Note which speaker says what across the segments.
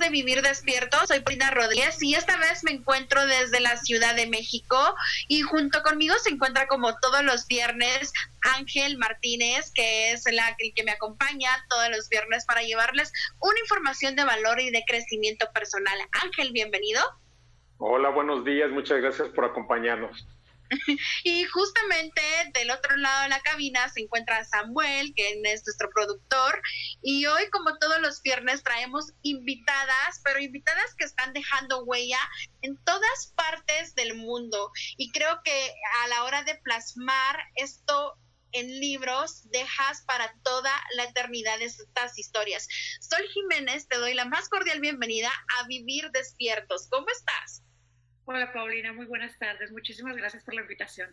Speaker 1: De Vivir Despierto, soy Paulina Rodríguez y esta vez me encuentro desde la Ciudad de México y junto conmigo se encuentra como todos los viernes Ángel Martínez, que es la que me acompaña todos los viernes para llevarles una información de valor y de crecimiento personal. Ángel, bienvenido.
Speaker 2: Hola, buenos días, muchas gracias por acompañarnos.
Speaker 1: y justamente del otro lado de la cabina se encuentra Samuel, que es nuestro productor. Y hoy, como todos los viernes, traemos invitadas, pero invitadas que están dejando huella en todas partes del mundo. Y creo que a la hora de plasmar esto en libros dejas para toda la eternidad estas historias. Sol Jiménez, te doy la más cordial bienvenida a Vivir Despiertos. ¿Cómo estás?
Speaker 3: Hola Paulina, muy buenas tardes. Muchísimas gracias por la invitación.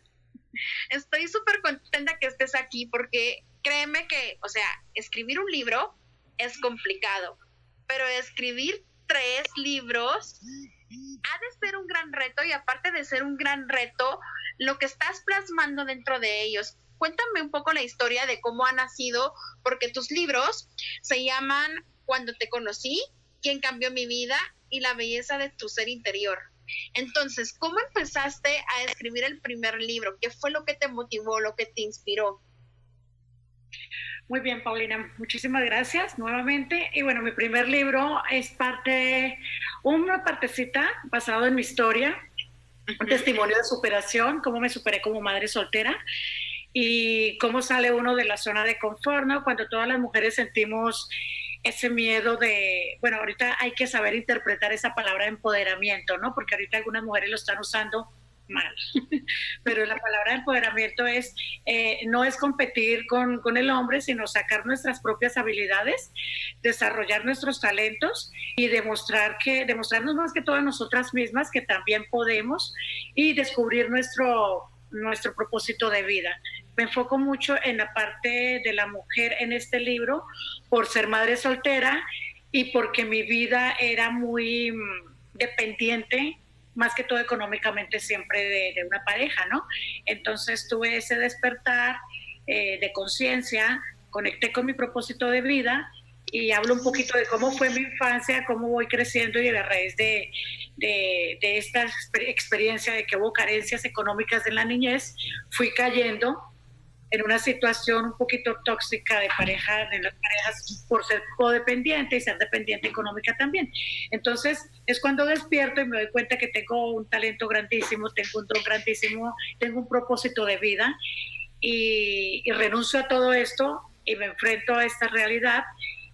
Speaker 1: Estoy súper contenta que estés aquí porque créeme que, o sea, escribir un libro es complicado, pero escribir tres libros ha de ser un gran reto y aparte de ser un gran reto, lo que estás plasmando dentro de ellos. Cuéntame un poco la historia de cómo ha nacido, porque tus libros se llaman Cuando te conocí, Quién cambió mi vida y la belleza de tu ser interior. Entonces, ¿cómo empezaste a escribir el primer libro? ¿Qué fue lo que te motivó, lo que te inspiró?
Speaker 3: Muy bien, Paulina, muchísimas gracias nuevamente. Y bueno, mi primer libro es parte, una partecita basado en mi historia, un testimonio de superación, cómo me superé como madre soltera y cómo sale uno de la zona de confort, ¿no? Cuando todas las mujeres sentimos ese miedo de, bueno, ahorita hay que saber interpretar esa palabra empoderamiento, ¿no? Porque ahorita algunas mujeres lo están usando mal, pero la palabra empoderamiento es, eh, no es competir con, con, el hombre, sino sacar nuestras propias habilidades, desarrollar nuestros talentos y demostrar que, demostrarnos más que todas nosotras mismas que también podemos y descubrir nuestro, nuestro propósito de vida me enfoco mucho en la parte de la mujer en este libro por ser madre soltera y porque mi vida era muy mm, dependiente, más que todo económicamente siempre de, una pareja, ¿no? Entonces tuve ese despertar eh, de conciencia, conecté con mi propósito de vida y hablo un poquito de cómo fue mi infancia, cómo voy creciendo y a raíz de, de, de esta experiencia de que hubo carencias económicas en la niñez, fui cayendo en una situación un poquito tóxica de pareja, de las parejas por ser codependiente y ser dependiente económica también. Entonces es cuando despierto y me doy cuenta que tengo un talento grandísimo, tengo un don grandísimo, tengo un propósito de vida y, renuncio a todo esto y me enfrento a esta realidad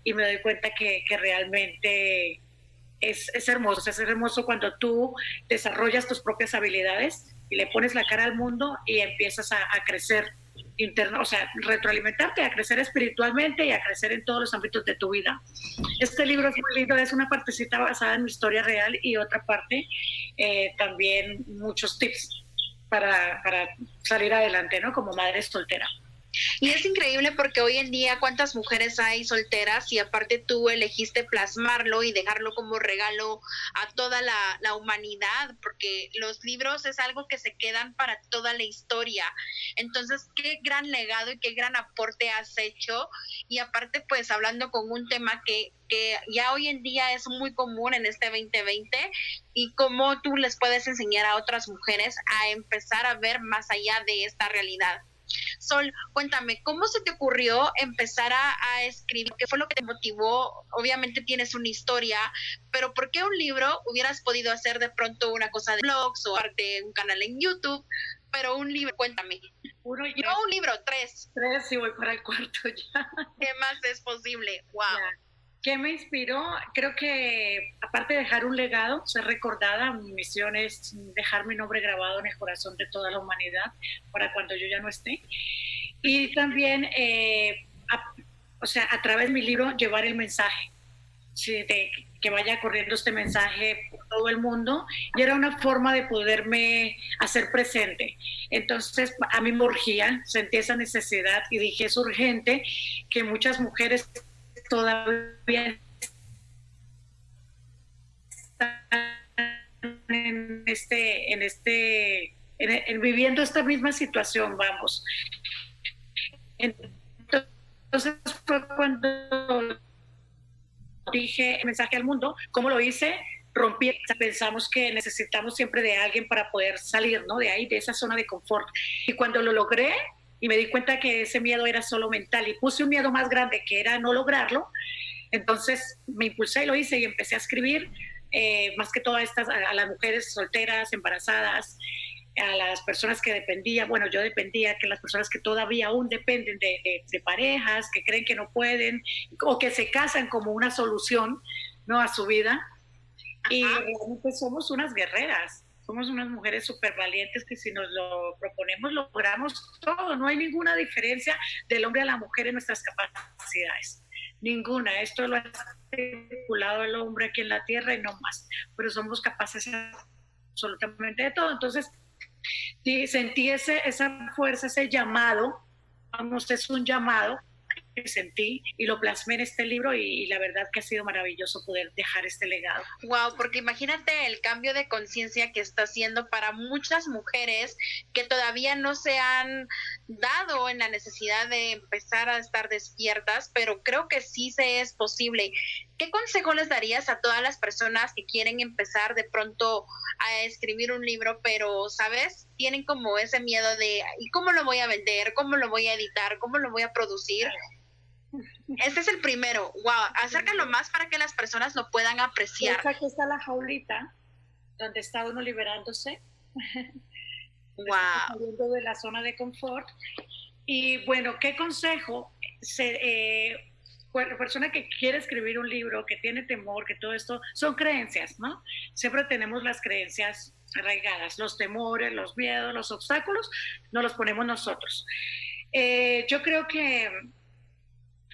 Speaker 3: y me doy cuenta que, que realmente es, es, hermoso, es hermoso cuando tú desarrollas tus propias habilidades y le pones la cara al mundo y empiezas a, a crecer interno, o sea, retroalimentarte, a crecer espiritualmente y a crecer en todos los ámbitos de tu vida. Este libro es muy lindo, es una partecita basada en mi historia real y otra parte eh, también muchos tips para, para salir adelante, ¿no? Como madre soltera.
Speaker 1: Y es increíble porque hoy en día cuántas mujeres hay solteras y aparte tú elegiste plasmarlo y dejarlo como regalo a toda la, humanidad, porque los libros es algo que se quedan para toda la historia. Entonces, qué gran legado y qué gran aporte has hecho. Y aparte, pues hablando con un tema que, que ya hoy en día es muy común en este 2020 y cómo tú les puedes enseñar a otras mujeres a empezar a ver más allá de esta realidad. Sol, cuéntame, ¿cómo se te ocurrió empezar a, escribir? ¿Qué fue lo que te motivó? Obviamente tienes una historia, pero ¿por qué un libro hubieras podido hacer de pronto una cosa de blogs o de un canal en YouTube? Pero un libro, cuéntame. Uno no un libro, tres.
Speaker 3: Tres y voy para el cuarto ya.
Speaker 1: ¿Qué más es posible? Wow.
Speaker 3: ¿Qué me inspiró? Creo que aparte de dejar un legado, ser recordada, mi misión es dejar mi nombre grabado en el corazón de toda la humanidad para cuando yo ya no esté. Y también, eh, o sea, a través de mi libro, llevar el mensaje, que vaya corriendo este mensaje por todo el mundo. Y era una forma de poderme hacer presente. Entonces, a mí me urgía, sentí esa necesidad y dije, es urgente que muchas mujeres todavía en este, en este, en, viviendo esta misma situación, vamos. Entonces fue cuando dije el mensaje al mundo, ¿cómo lo hice? Rompí, pensamos que necesitamos siempre de alguien para poder salir, ¿no? De ahí, de esa zona de confort. Y cuando lo logré, y me di cuenta que ese miedo era solo mental y puse un miedo más grande que era no lograrlo. Entonces me impulsé y lo hice y empecé a escribir eh, más que todas estas, a, las mujeres solteras, embarazadas, a las personas que dependían, bueno, yo dependía, que las personas que todavía aún dependen de, de, parejas, que creen que no pueden o que se casan como una solución ¿no? a su vida. Y realmente somos unas guerreras somos unas mujeres súper valientes que si nos lo proponemos logramos todo, no hay ninguna diferencia del hombre a la mujer en nuestras capacidades, ninguna, esto lo ha estipulado el hombre aquí en la tierra y no más, pero somos capaces absolutamente de todo, entonces sentí ese, esa fuerza, ese llamado, vamos, es un llamado que sentí y lo plasmé en este libro y, la verdad que ha sido maravilloso poder dejar este legado.
Speaker 1: Wow, porque imagínate el cambio de conciencia que está haciendo para muchas mujeres que todavía no se han dado en la necesidad de empezar a estar despiertas, pero creo que sí se es posible. ¿Qué consejo les darías a todas las personas que quieren empezar de pronto a escribir un libro, pero, ¿sabes? Tienen como ese miedo de, ¿y cómo lo voy a vender? ¿Cómo lo voy a editar? ¿Cómo lo voy a producir? Este es el primero. Wow, acércalo más para que las personas lo puedan apreciar.
Speaker 3: aquí está la jaulita donde está uno liberándose.
Speaker 1: wow.
Speaker 3: Saliendo de la zona de confort. Y bueno, ¿qué consejo? Se, eh, persona que quiere escribir un libro, que tiene temor, que todo esto, son creencias, ¿no? Siempre tenemos las creencias arraigadas, los temores, los miedos, los obstáculos, nos los ponemos nosotros. Eh, yo creo que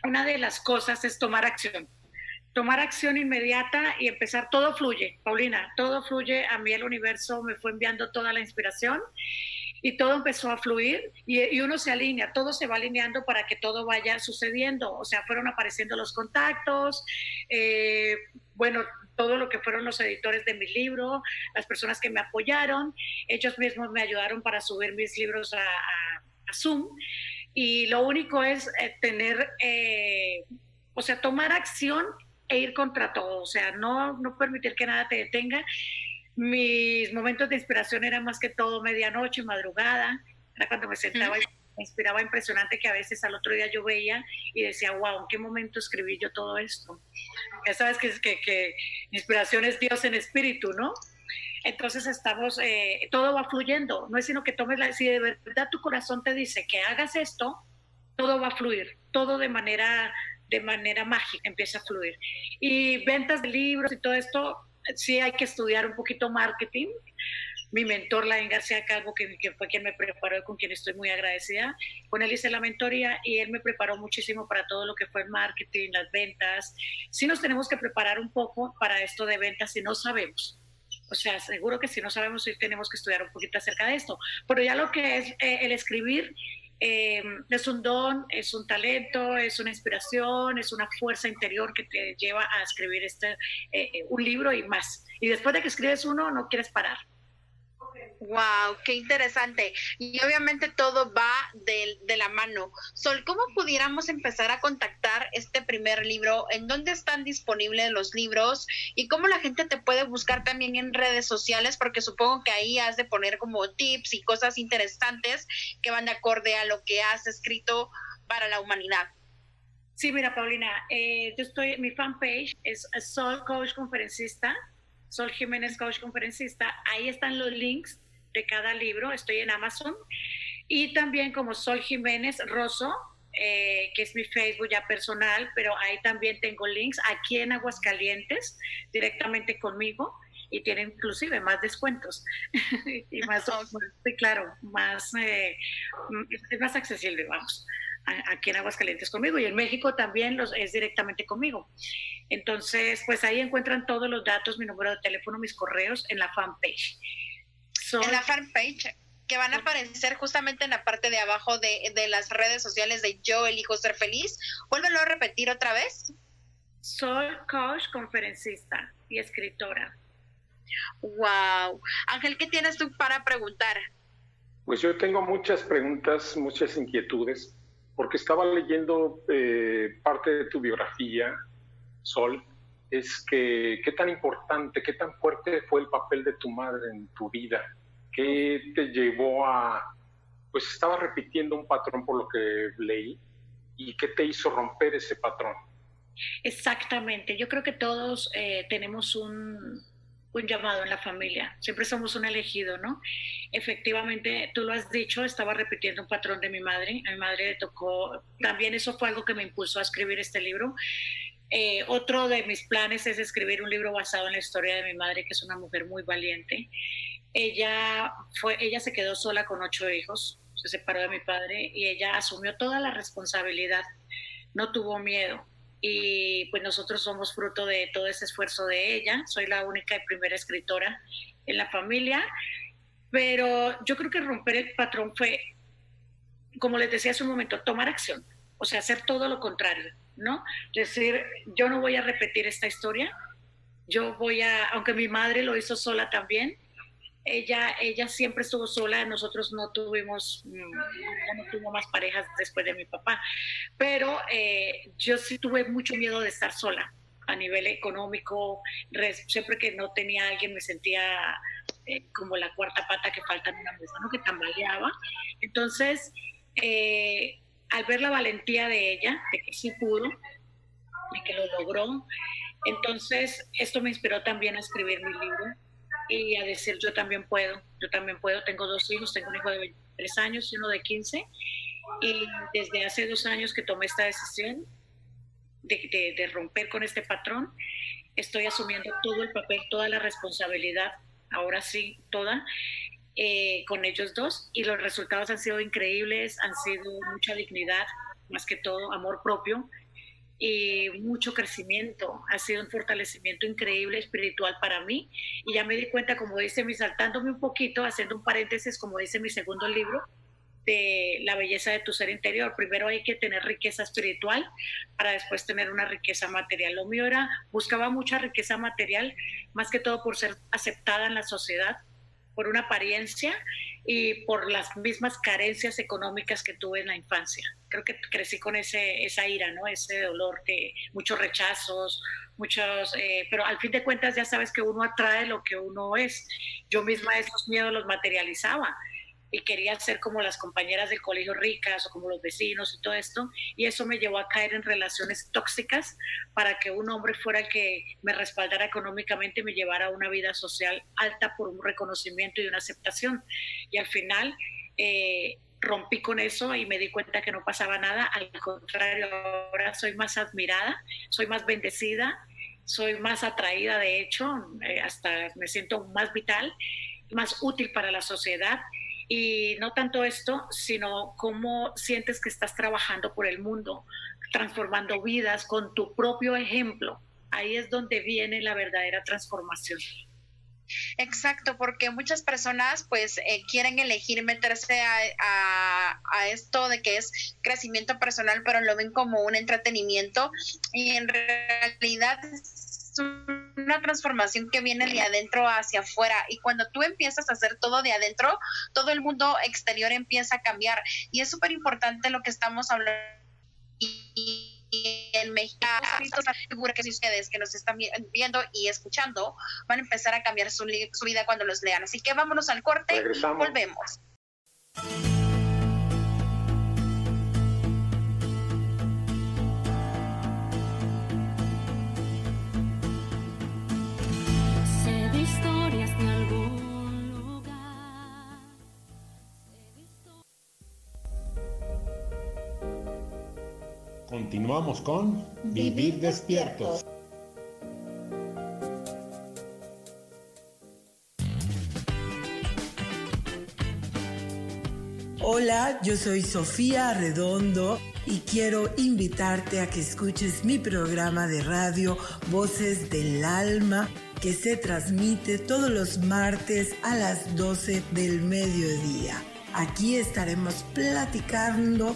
Speaker 3: una de las cosas es tomar acción. Tomar acción inmediata y empezar, todo fluye, Paulina, todo fluye, a mí el universo me fue enviando toda la inspiración y todo empezó a fluir y, uno se alinea, todo se va alineando para que todo vaya sucediendo, o sea, fueron apareciendo los contactos, eh, bueno, todo lo que fueron los editores de mi libro, las personas que me apoyaron, ellos mismos me ayudaron para subir mis libros a, a Zoom y lo único es eh, tener, eh, o sea, tomar acción e ir contra todo, o sea, no, no permitir que nada te detenga. Mis momentos de inspiración eran más que todo medianoche, madrugada, era cuando me sentaba y me inspiraba impresionante que a veces al otro día yo veía y decía, wow, ¿en qué momento escribí yo todo esto? Ya sabes que, que, que inspiración es Dios en espíritu, ¿no? Entonces estamos, eh, todo va fluyendo, no es sino que tomes la, si de verdad tu corazón te dice que hagas esto, todo va a fluir, todo de manera, de manera mágica empieza a fluir. Y ventas de libros y todo esto, sí hay que estudiar un poquito marketing. Mi mentor, Lain García Calvo, que, fue quien me preparó y con quien estoy muy agradecida, con él hice la mentoría y él me preparó muchísimo para todo lo que fue el marketing, las ventas. Sí nos tenemos que preparar un poco para esto de ventas si no sabemos o sea, seguro que si no sabemos si tenemos que estudiar un poquito acerca de esto. Pero ya lo que es eh, el escribir eh, es un don, es un talento, es una inspiración, es una fuerza interior que te lleva a escribir este, eh, un libro y más. Y después de que escribes uno, no quieres parar.
Speaker 1: Wow, qué interesante. Y obviamente todo va mano. Sol, ¿cómo pudiéramos empezar a contactar este primer libro? ¿En dónde están disponibles los libros? ¿Y cómo la gente te puede buscar también en redes sociales? Porque supongo que ahí has de poner como tips y cosas interesantes que van de acorde a lo que has escrito para la humanidad.
Speaker 3: Sí, mira, Paulina, eh, yo estoy, mi fanpage es Sol Coach Conferencista, Sol Jiménez Coach Conferencista. Ahí están los links de cada libro, estoy en Amazon. Y también como Sol Jiménez Rosso, eh, que es mi Facebook ya personal, pero ahí también tengo links aquí en Aguascalientes, directamente conmigo, y tiene inclusive más descuentos. y más, claro, más, eh, es más accesible, vamos, aquí en Aguascalientes conmigo. Y en México también los, es directamente conmigo. Entonces, pues ahí encuentran todos los datos, mi número de teléfono, mis correos en la fanpage
Speaker 1: en la fanpage que van a aparecer justamente en la parte de abajo de, las redes sociales de Yo elijo ser feliz. Vuélvelo a repetir otra vez.
Speaker 3: Soy coach, conferencista y escritora.
Speaker 1: Wow. Ángel, ¿qué tienes tú para preguntar?
Speaker 2: Pues yo tengo muchas preguntas, muchas inquietudes, porque estaba leyendo eh, parte de tu biografía, Sol, es que qué tan importante, qué tan fuerte fue el papel de tu madre en tu vida ¿Qué te llevó a, pues estaba repitiendo un patrón por lo que leí, y qué te hizo romper ese patrón?
Speaker 3: Exactamente, yo creo que todos eh, tenemos un, llamado en la familia, siempre somos un elegido, ¿no? Efectivamente, tú lo has dicho, estaba repitiendo un patrón de mi madre, a mi madre le tocó, también eso fue algo que me impulsó a escribir este libro. Eh, otro de mis planes es escribir un libro basado en la historia de mi madre, que es una mujer muy valiente. Ella, fue, ella se quedó sola con ocho hijos, se separó de mi padre y ella asumió toda la responsabilidad, no tuvo miedo. Y pues nosotros somos fruto de todo ese esfuerzo de ella. Soy la única y primera escritora en la familia, pero yo creo que romper el patrón fue, como les decía hace un momento, tomar acción, o sea, hacer todo lo contrario, ¿no? Decir, yo no voy a repetir esta historia, yo voy a, aunque mi madre lo hizo sola también, ella, ella siempre estuvo sola, nosotros no tuvimos, mm, no tuvo más parejas después de mi papá, pero eh, yo sí tuve mucho miedo de estar sola a nivel económico, siempre que no tenía alguien me sentía eh, como la cuarta pata que falta en una mesa, ¿no? que tambaleaba. Entonces, eh, al ver la valentía de ella, de que sí pudo, de que lo logró, entonces esto me inspiró también a escribir mi libro y a decir yo también puedo, yo también puedo, tengo dos hijos, tengo un hijo de 23 años y uno de 15 y desde hace dos años que tomé esta decisión de, de, romper con este patrón, estoy asumiendo todo el papel, toda la responsabilidad, ahora sí, toda, eh, con ellos dos. Y los resultados han sido increíbles, han sido mucha dignidad, más que todo amor propio y mucho crecimiento. Ha sido un fortalecimiento increíble espiritual para mí. Y ya me di cuenta, como dice mi, saltándome un poquito, haciendo un paréntesis, como dice mi segundo libro, de la belleza de tu ser interior. Primero hay que tener riqueza espiritual para después tener una riqueza material. Lo mío era, buscaba mucha riqueza material, más que todo por ser aceptada en la sociedad, por una apariencia y por las mismas carencias económicas que tuve en la infancia. Creo que crecí con ese, esa ira, ¿no? Ese dolor, que muchos rechazos, muchos, eh, pero al fin de cuentas ya sabes que uno atrae lo que uno es. Yo misma esos miedos los materializaba y quería ser como las compañeras del colegio ricas o como los vecinos y todo esto. Y eso me llevó a caer en relaciones tóxicas para que un hombre fuera el que me respaldara económicamente y me llevara a una vida social alta por un reconocimiento y una aceptación. Y al final eh, rompí con eso y me di cuenta que no pasaba nada. Al contrario, ahora soy más admirada, soy más bendecida, soy más atraída, de hecho, eh, hasta me siento más vital, más útil para la sociedad y no tanto esto, sino cómo sientes que estás trabajando por el mundo, transformando vidas con tu propio ejemplo. Ahí es donde viene la verdadera transformación.
Speaker 1: Exacto, porque muchas personas pues eh, quieren elegir meterse a, a, esto de que es crecimiento personal, pero lo ven como un entretenimiento y en realidad es una transformación que viene de adentro hacia afuera. Y cuando tú empiezas a hacer todo de adentro, todo el mundo exterior empieza a cambiar. Y es súper importante lo que estamos hablando. Y, en México, seguro que si ustedes que nos están viendo y escuchando van a empezar a cambiar su, su vida cuando los lean. Así que vámonos al corte y volvemos.
Speaker 4: Continuamos con Vivir despiertos.
Speaker 5: Hola, yo soy Sofía Redondo y quiero invitarte a que escuches mi programa de radio Voces del Alma que se transmite todos los martes a las 12 del mediodía. Aquí estaremos platicando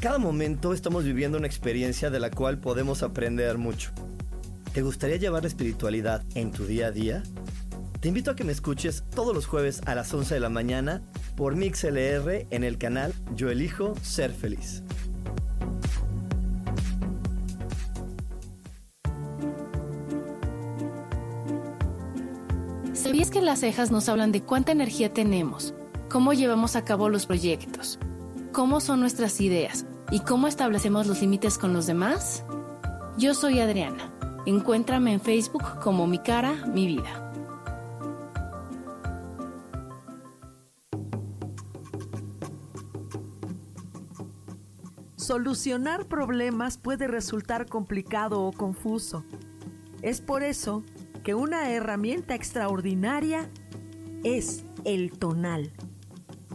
Speaker 6: Cada momento estamos viviendo una experiencia de la cual podemos aprender mucho. ¿Te gustaría llevar la espiritualidad en tu día a día? Te invito a que me escuches todos los jueves a las 11 de la mañana por MixLR en el canal Yo elijo ser feliz.
Speaker 7: ¿Sabías que las cejas nos hablan de cuánta energía tenemos, cómo llevamos a cabo los proyectos, cómo son nuestras ideas, ¿Y cómo establecemos los límites con los demás? Yo soy Adriana. Encuéntrame en Facebook como Mi Cara, Mi Vida.
Speaker 8: Solucionar problemas puede resultar complicado o confuso. Es por eso que una herramienta extraordinaria es el tonal.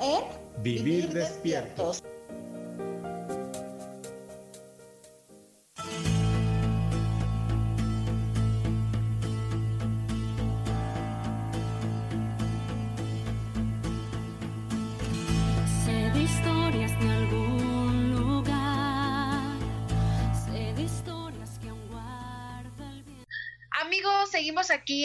Speaker 9: En
Speaker 4: Vivir despiertos.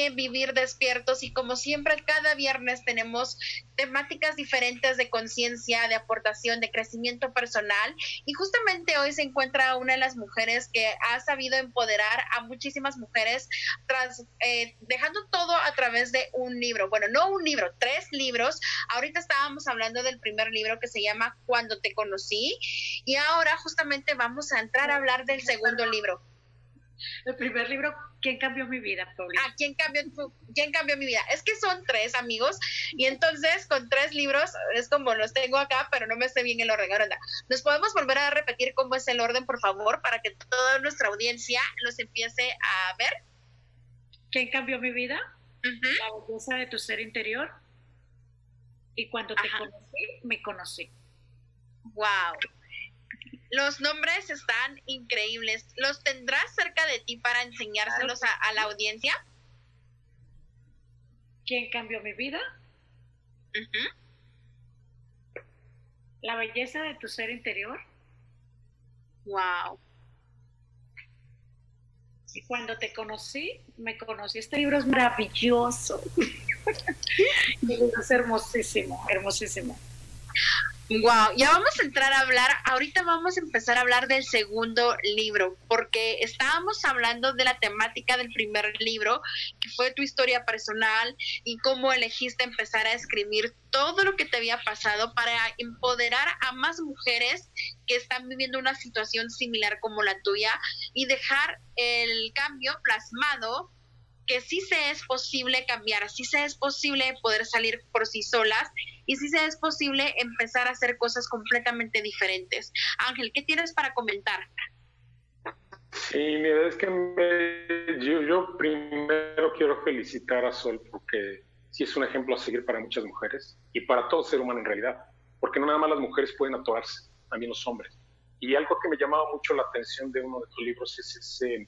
Speaker 1: Vivir Despiertos y como siempre cada viernes tenemos temáticas diferentes de conciencia, de aportación, de crecimiento personal y justamente hoy se encuentra una de las mujeres que ha sabido empoderar a muchísimas mujeres tras eh, dejando todo a través de un libro, bueno, no un libro, tres libros. Ahorita estábamos hablando del primer libro que se llama Cuando te conocí y ahora justamente vamos a entrar a hablar del segundo libro.
Speaker 3: El primer libro, ¿Quién cambió mi vida, Paulina?
Speaker 1: Ah, ¿quién cambió, ¿quién cambió mi vida? Es que son tres amigos y entonces con tres libros es como los tengo acá, pero no me sé bien el orden. Ahora, ¿nos podemos volver a repetir cómo es el orden, por favor, para que toda nuestra audiencia los empiece a ver?
Speaker 3: ¿Quién cambió mi vida? La belleza de tu ser interior. Y cuando te conocí, me conocí.
Speaker 1: Wow. Los nombres están increíbles. ¿Los tendrás cerca de ti para enseñárselos a, la audiencia?
Speaker 3: ¿Quién cambió mi vida? La belleza de tu ser interior.
Speaker 1: Wow.
Speaker 3: Y cuando te conocí, me conocí. Este libro es maravilloso. es hermosísimo, hermosísimo.
Speaker 1: Wow, ya vamos a entrar a hablar, ahorita vamos a empezar a hablar del segundo libro, porque estábamos hablando de la temática del primer libro, que fue tu historia personal y cómo elegiste empezar a escribir todo lo que te había pasado para empoderar a más mujeres que están viviendo una situación similar como la tuya y dejar el cambio plasmado que sí se es posible cambiar, sí se es posible poder salir por sí solas y sí se es posible empezar a hacer cosas completamente diferentes. Ángel, ¿qué tienes para comentar?
Speaker 2: Sí, mira, es que yo, primero quiero felicitar a Sol porque sí es un ejemplo a seguir para muchas mujeres y para todo ser humano en realidad, porque no nada más las mujeres pueden atorarse, también los hombres. Y algo que me llamaba mucho la atención de uno de tus libros es ese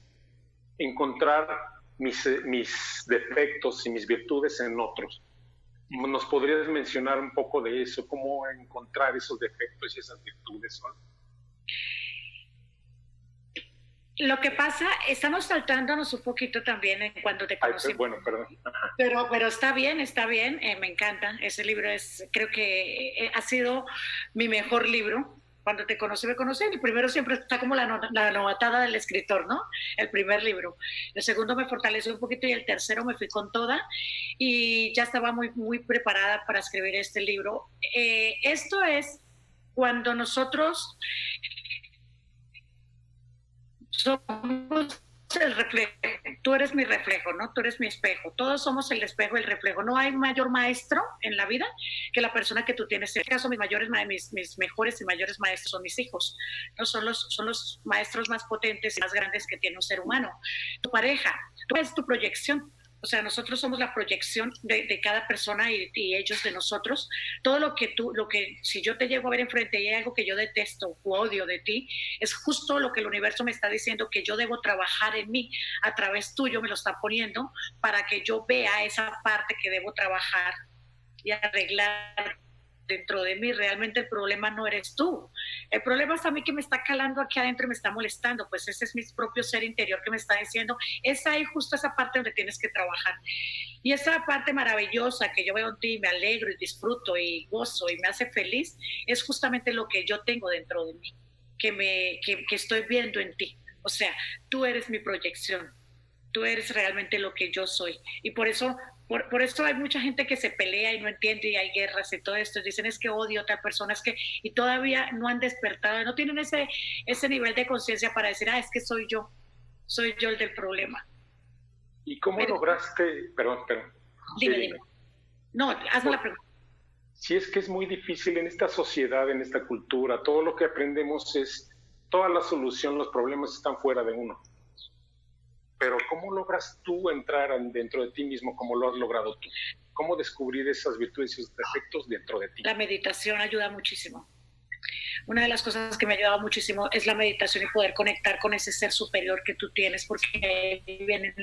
Speaker 2: encontrar mis, mis defectos y mis virtudes en otros. ¿Nos podrías mencionar un poco de eso? ¿Cómo encontrar esos defectos y esas virtudes?
Speaker 3: Lo que pasa, estamos saltándonos un poquito también en cuando te conocimos.
Speaker 2: bueno, perdón.
Speaker 3: Pero, pero está bien, está bien, eh, me encanta. Ese libro es, creo que eh, ha sido mi mejor libro cuando te conocí, me conocí. El primero siempre está como la, novatada del escritor, ¿no? El primer libro. El segundo me fortaleció un poquito y el tercero me fui con toda y ya estaba muy, muy preparada para escribir este libro. Eh, esto es cuando nosotros somos tú eres mi reflejo, ¿no? Tú eres mi espejo. Todos somos el espejo, el reflejo. No hay mayor maestro en la vida que la persona que tú tienes. En este caso, mis mayores, mis, mis mejores y mayores maestros son mis hijos. No son los, son los maestros más potentes y más grandes que tiene un ser humano. Tu pareja, tú eres tu proyección. O sea, nosotros somos la proyección de, cada persona y, ellos de nosotros. Todo lo que tú, lo que, si yo te llego a ver enfrente y hay algo que yo detesto o odio de ti, es justo lo que el universo me está diciendo que yo debo trabajar en mí. A través tuyo me lo está poniendo para que yo vea esa parte que debo trabajar y arreglar dentro de mí, realmente el problema no eres tú. El problema es a mí que me está calando aquí adentro y me está molestando, pues ese es mi propio ser interior que me está diciendo, es ahí justo esa parte donde tienes que trabajar. Y esa parte maravillosa que yo veo en ti, me alegro y disfruto y gozo y me hace feliz, es justamente lo que yo tengo dentro de mí, que, me, que, que estoy viendo en ti. O sea, tú eres mi proyección, tú eres realmente lo que yo soy. Y por eso por, por, eso hay mucha gente que se pelea y no entiende y hay guerras y todo esto. Dicen es que odio a otra persona, es que y todavía no han despertado, no tienen ese, ese nivel de conciencia para decir, ah, es que soy yo, soy yo el del problema.
Speaker 2: ¿Y cómo lograste, perdón, perdón.
Speaker 3: Dime, dime. No, hazme la pregunta.
Speaker 2: Si es que es muy difícil en esta sociedad, en esta cultura, todo lo que aprendemos es, toda la solución, los problemas están fuera de uno pero ¿cómo logras tú entrar dentro de ti mismo como lo has logrado tú? ¿Cómo descubrir esas virtudes y esos defectos dentro de ti?
Speaker 3: La meditación ayuda muchísimo. Una de las cosas que me ha ayudado muchísimo es la meditación y poder conectar con ese ser superior que tú tienes, porque vienen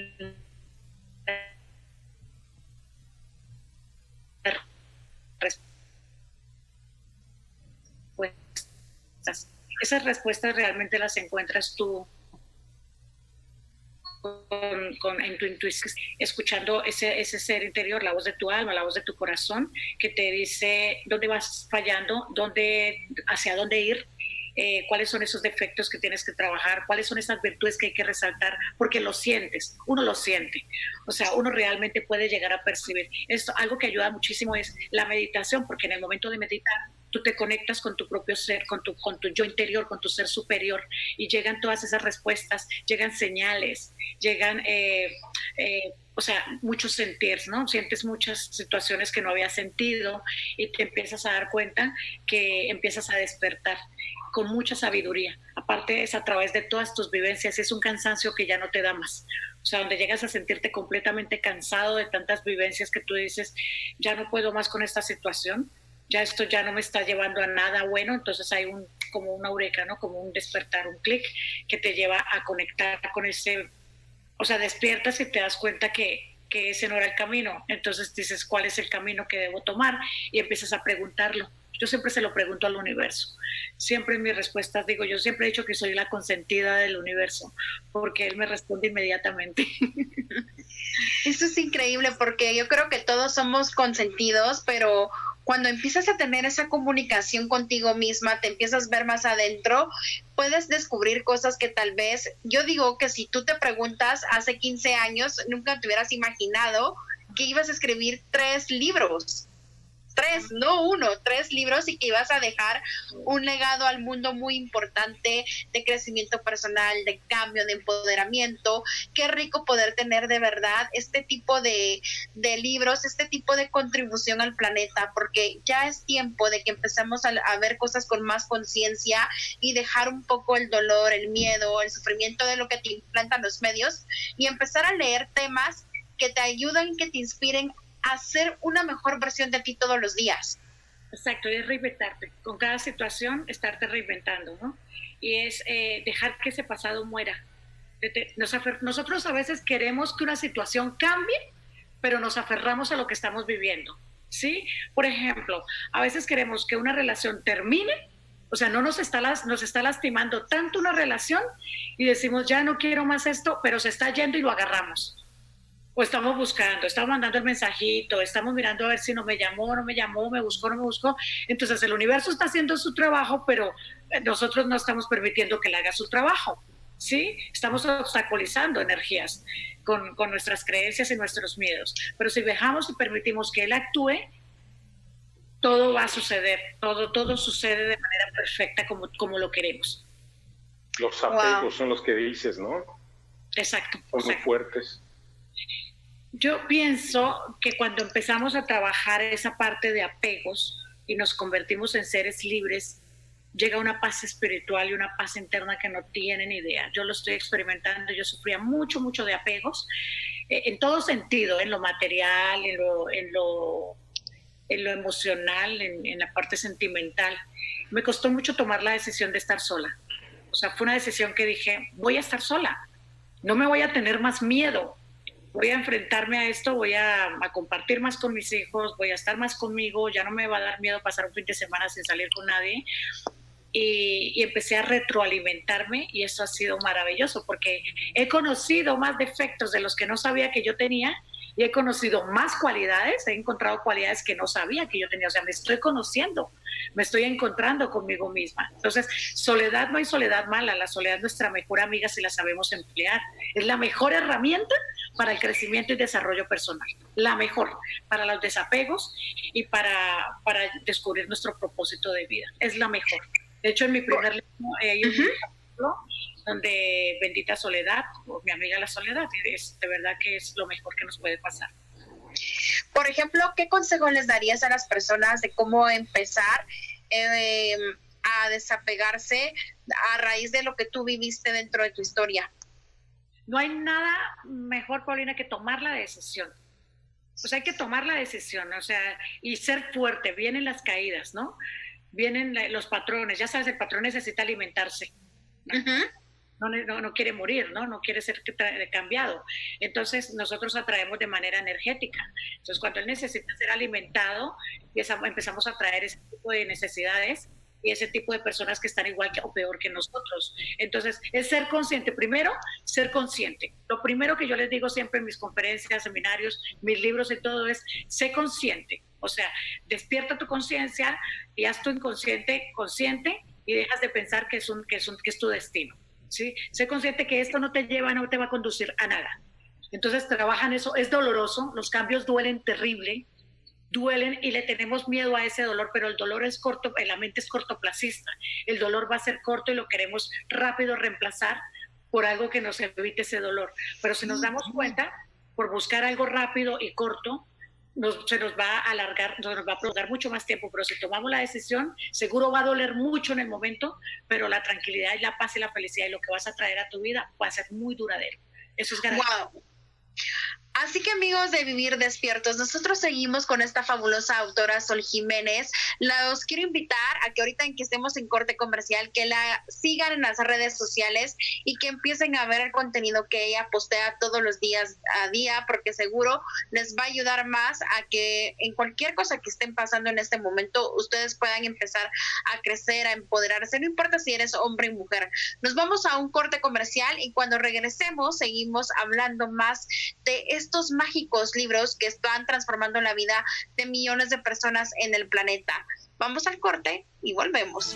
Speaker 3: respuestas. Esas respuestas realmente las encuentras tú con, en tu intuición, escuchando ese, ese ser interior, la voz de tu alma, la voz de tu corazón, que te dice dónde vas fallando, dónde, hacia dónde ir, eh, cuáles son esos defectos que tienes que trabajar, cuáles son esas virtudes que hay que resaltar, porque lo sientes, uno lo siente, o sea, uno realmente puede llegar a percibir. Esto, algo que ayuda muchísimo es la meditación, porque en el momento de meditar tú te conectas con tu propio ser, con tu, con tu yo interior, con tu ser superior, y llegan todas esas respuestas, llegan señales, llegan, eh, eh, o sea, muchos sentir, ¿no? Sientes muchas situaciones que no habías sentido y te empiezas a dar cuenta que empiezas a despertar con mucha sabiduría. Aparte es a través de todas tus vivencias, es un cansancio que ya no te da más. O sea, donde llegas a sentirte completamente cansado de tantas vivencias que tú dices, ya no puedo más con esta situación, ya esto ya no me está llevando a nada bueno, entonces hay un como una eureka, ¿no? Como un despertar, un clic que te lleva a conectar con ese, o sea, despiertas y te das cuenta que, que ese no era el camino, entonces dices, ¿cuál es el camino que debo tomar? Y empiezas a preguntarlo. Yo siempre se lo pregunto al universo. Siempre en mis respuestas digo, yo siempre he dicho que soy la consentida del universo, porque él me responde inmediatamente.
Speaker 1: Eso es increíble porque yo creo que todos somos consentidos, pero cuando empiezas a tener esa comunicación contigo misma, te empiezas a ver más adentro, puedes descubrir cosas que tal vez, yo digo que si tú te preguntas hace 15 años, nunca te hubieras imaginado que ibas a escribir tres libros tres, no uno, tres libros y que ibas a dejar un legado al mundo muy importante de crecimiento personal, de cambio, de empoderamiento. Qué rico poder tener de verdad este tipo de, de libros, este tipo de contribución al planeta, porque ya es tiempo de que empecemos a, a ver cosas con más conciencia y dejar un poco el dolor, el miedo, el sufrimiento de lo que te implantan los medios y empezar a leer temas que te ayuden, que te inspiren hacer una mejor versión de ti todos los días.
Speaker 3: Exacto, es reinventarte. Con cada situación, estarte reinventando, ¿no? Y es eh, dejar que ese pasado muera. nosotros a veces queremos que una situación cambie, pero nos aferramos a lo que estamos viviendo, ¿sí? Por ejemplo, a veces queremos que una relación termine, o sea, no nos está, nos está lastimando tanto una relación y decimos, ya no quiero más esto, pero se está yendo y lo agarramos o estamos buscando, estamos mandando el mensajito, estamos mirando a ver si no me llamó, no me llamó, me buscó, no me buscó. Entonces el universo está haciendo su trabajo, pero nosotros no estamos permitiendo que él haga su trabajo. ¿Sí? Estamos obstaculizando energías con, con nuestras creencias y nuestros miedos. Pero si dejamos y permitimos que él actúe, todo va a suceder, todo, todo sucede de manera perfecta como, como lo queremos.
Speaker 2: Los apegos son los que dices, ¿no?
Speaker 3: Exacto.
Speaker 2: Son muy fuertes.
Speaker 3: Yo pienso que cuando empezamos a trabajar esa parte de apegos y nos convertimos en seres libres, llega una paz espiritual y una paz interna que no tienen idea. Yo lo estoy experimentando, yo sufría mucho, mucho de apegos, eh, en todo sentido, en lo material, en lo, en lo, en lo emocional, en, en la parte sentimental. Me costó mucho tomar la decisión de estar sola. O sea, fue una decisión que dije, voy a estar sola, no me voy a tener más miedo, voy a enfrentarme a esto, voy a, compartir más con mis hijos, voy a estar más conmigo, ya no me va a dar miedo pasar un fin de semana sin salir con nadie. Y, empecé a retroalimentarme y eso ha sido maravilloso porque he conocido más defectos de los que no sabía que yo tenía y he conocido más cualidades, he encontrado cualidades que no sabía que yo tenía, o sea, me estoy conociendo, me estoy encontrando conmigo misma. Entonces, soledad no hay soledad mala, la soledad es nuestra mejor amiga si la sabemos emplear, es la mejor herramienta para el crecimiento y desarrollo personal, la mejor para los desapegos y para, para descubrir nuestro propósito de vida, es la mejor. De hecho, en mi primer libro hay un capítulo donde bendita soledad, o mi amiga la soledad, es de verdad que es lo mejor que nos puede pasar.
Speaker 1: Por ejemplo, ¿qué consejo les darías a las personas de cómo empezar em, a desapegarse a raíz de lo que tú viviste dentro de tu historia?
Speaker 3: No hay nada mejor, Paulina, que tomar la decisión. Pues hay que tomar la decisión, o sea, y ser fuerte. Vienen las caídas, ¿no? Vienen los patrones. Ya sabes, el patrón necesita alimentarse. No, no, no, quiere morir, ¿no? No quiere ser cambiado. Entonces, nosotros atraemos de manera energética. Entonces, cuando él necesita ser alimentado, empezamos a traer ese tipo de necesidades y ese tipo de personas que están igual que, o peor que nosotros. Entonces, es ser consciente. Primero, ser consciente. Lo primero que yo les digo siempre en mis conferencias, seminarios, mis libros y todo es, sé consciente. O sea, despierta tu conciencia y haz tu inconsciente consciente y dejas de pensar que es, un, que es, un, que es tu destino. ¿Sí? Sé consciente que esto no te lleva, no te va a conducir a nada. Entonces, trabajan eso. Es doloroso, los cambios duelen terrible, duelen y le tenemos miedo a ese dolor, pero el dolor es corto, la mente es cortoplacista. El dolor va a ser corto y lo queremos rápido reemplazar por algo que nos evite ese dolor. Pero si nos damos cuenta, por buscar algo rápido y corto, se nos va a alargar, nos va a prolongar mucho más tiempo, pero si tomamos la decisión, seguro va a doler mucho en el momento, pero la tranquilidad y la paz y la felicidad y lo que vas a traer a tu vida va a ser muy duradero. Eso es garantía.
Speaker 1: Así que amigos de Vivir Despiertos, nosotros seguimos con esta fabulosa autora Sol Jiménez. Los quiero invitar a que ahorita en que estemos en corte comercial, que la sigan en las redes sociales y que empiecen a ver el contenido que ella postea todos los días a día, porque seguro les va a ayudar más a que en cualquier cosa que estén pasando en este momento, ustedes puedan empezar a crecer, a empoderarse, no importa si eres hombre o mujer. Nos vamos a un corte comercial y cuando regresemos seguimos hablando más de este estos mágicos libros que están transformando la vida de millones de personas en el planeta. Vamos al corte y volvemos.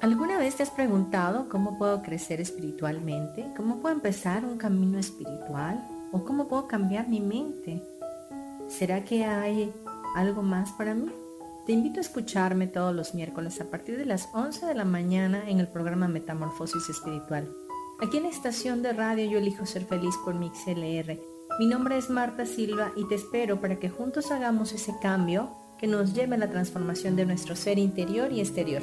Speaker 10: ¿Alguna vez te has preguntado cómo puedo crecer espiritualmente? ¿Cómo puedo empezar un camino espiritual? ¿O cómo puedo cambiar mi mente? ¿Será que hay algo más para mí? Te invito a escucharme todos los miércoles a partir de las 11 de la mañana en el programa Metamorfosis Espiritual. Aquí en la estación de radio Yo elijo ser feliz por MixLR. Mi nombre es Marta Silva y te espero para que juntos hagamos ese cambio que nos lleve a la transformación de nuestro ser interior y exterior.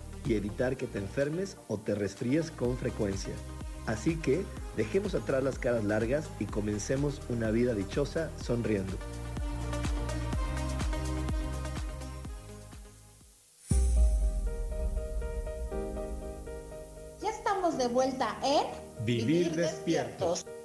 Speaker 6: y evitar que te enfermes o te resfríes con frecuencia. Así que dejemos atrás las caras largas y comencemos una vida dichosa sonriendo.
Speaker 9: Ya estamos de vuelta en
Speaker 4: Vivir, despiertos.
Speaker 1: despiertos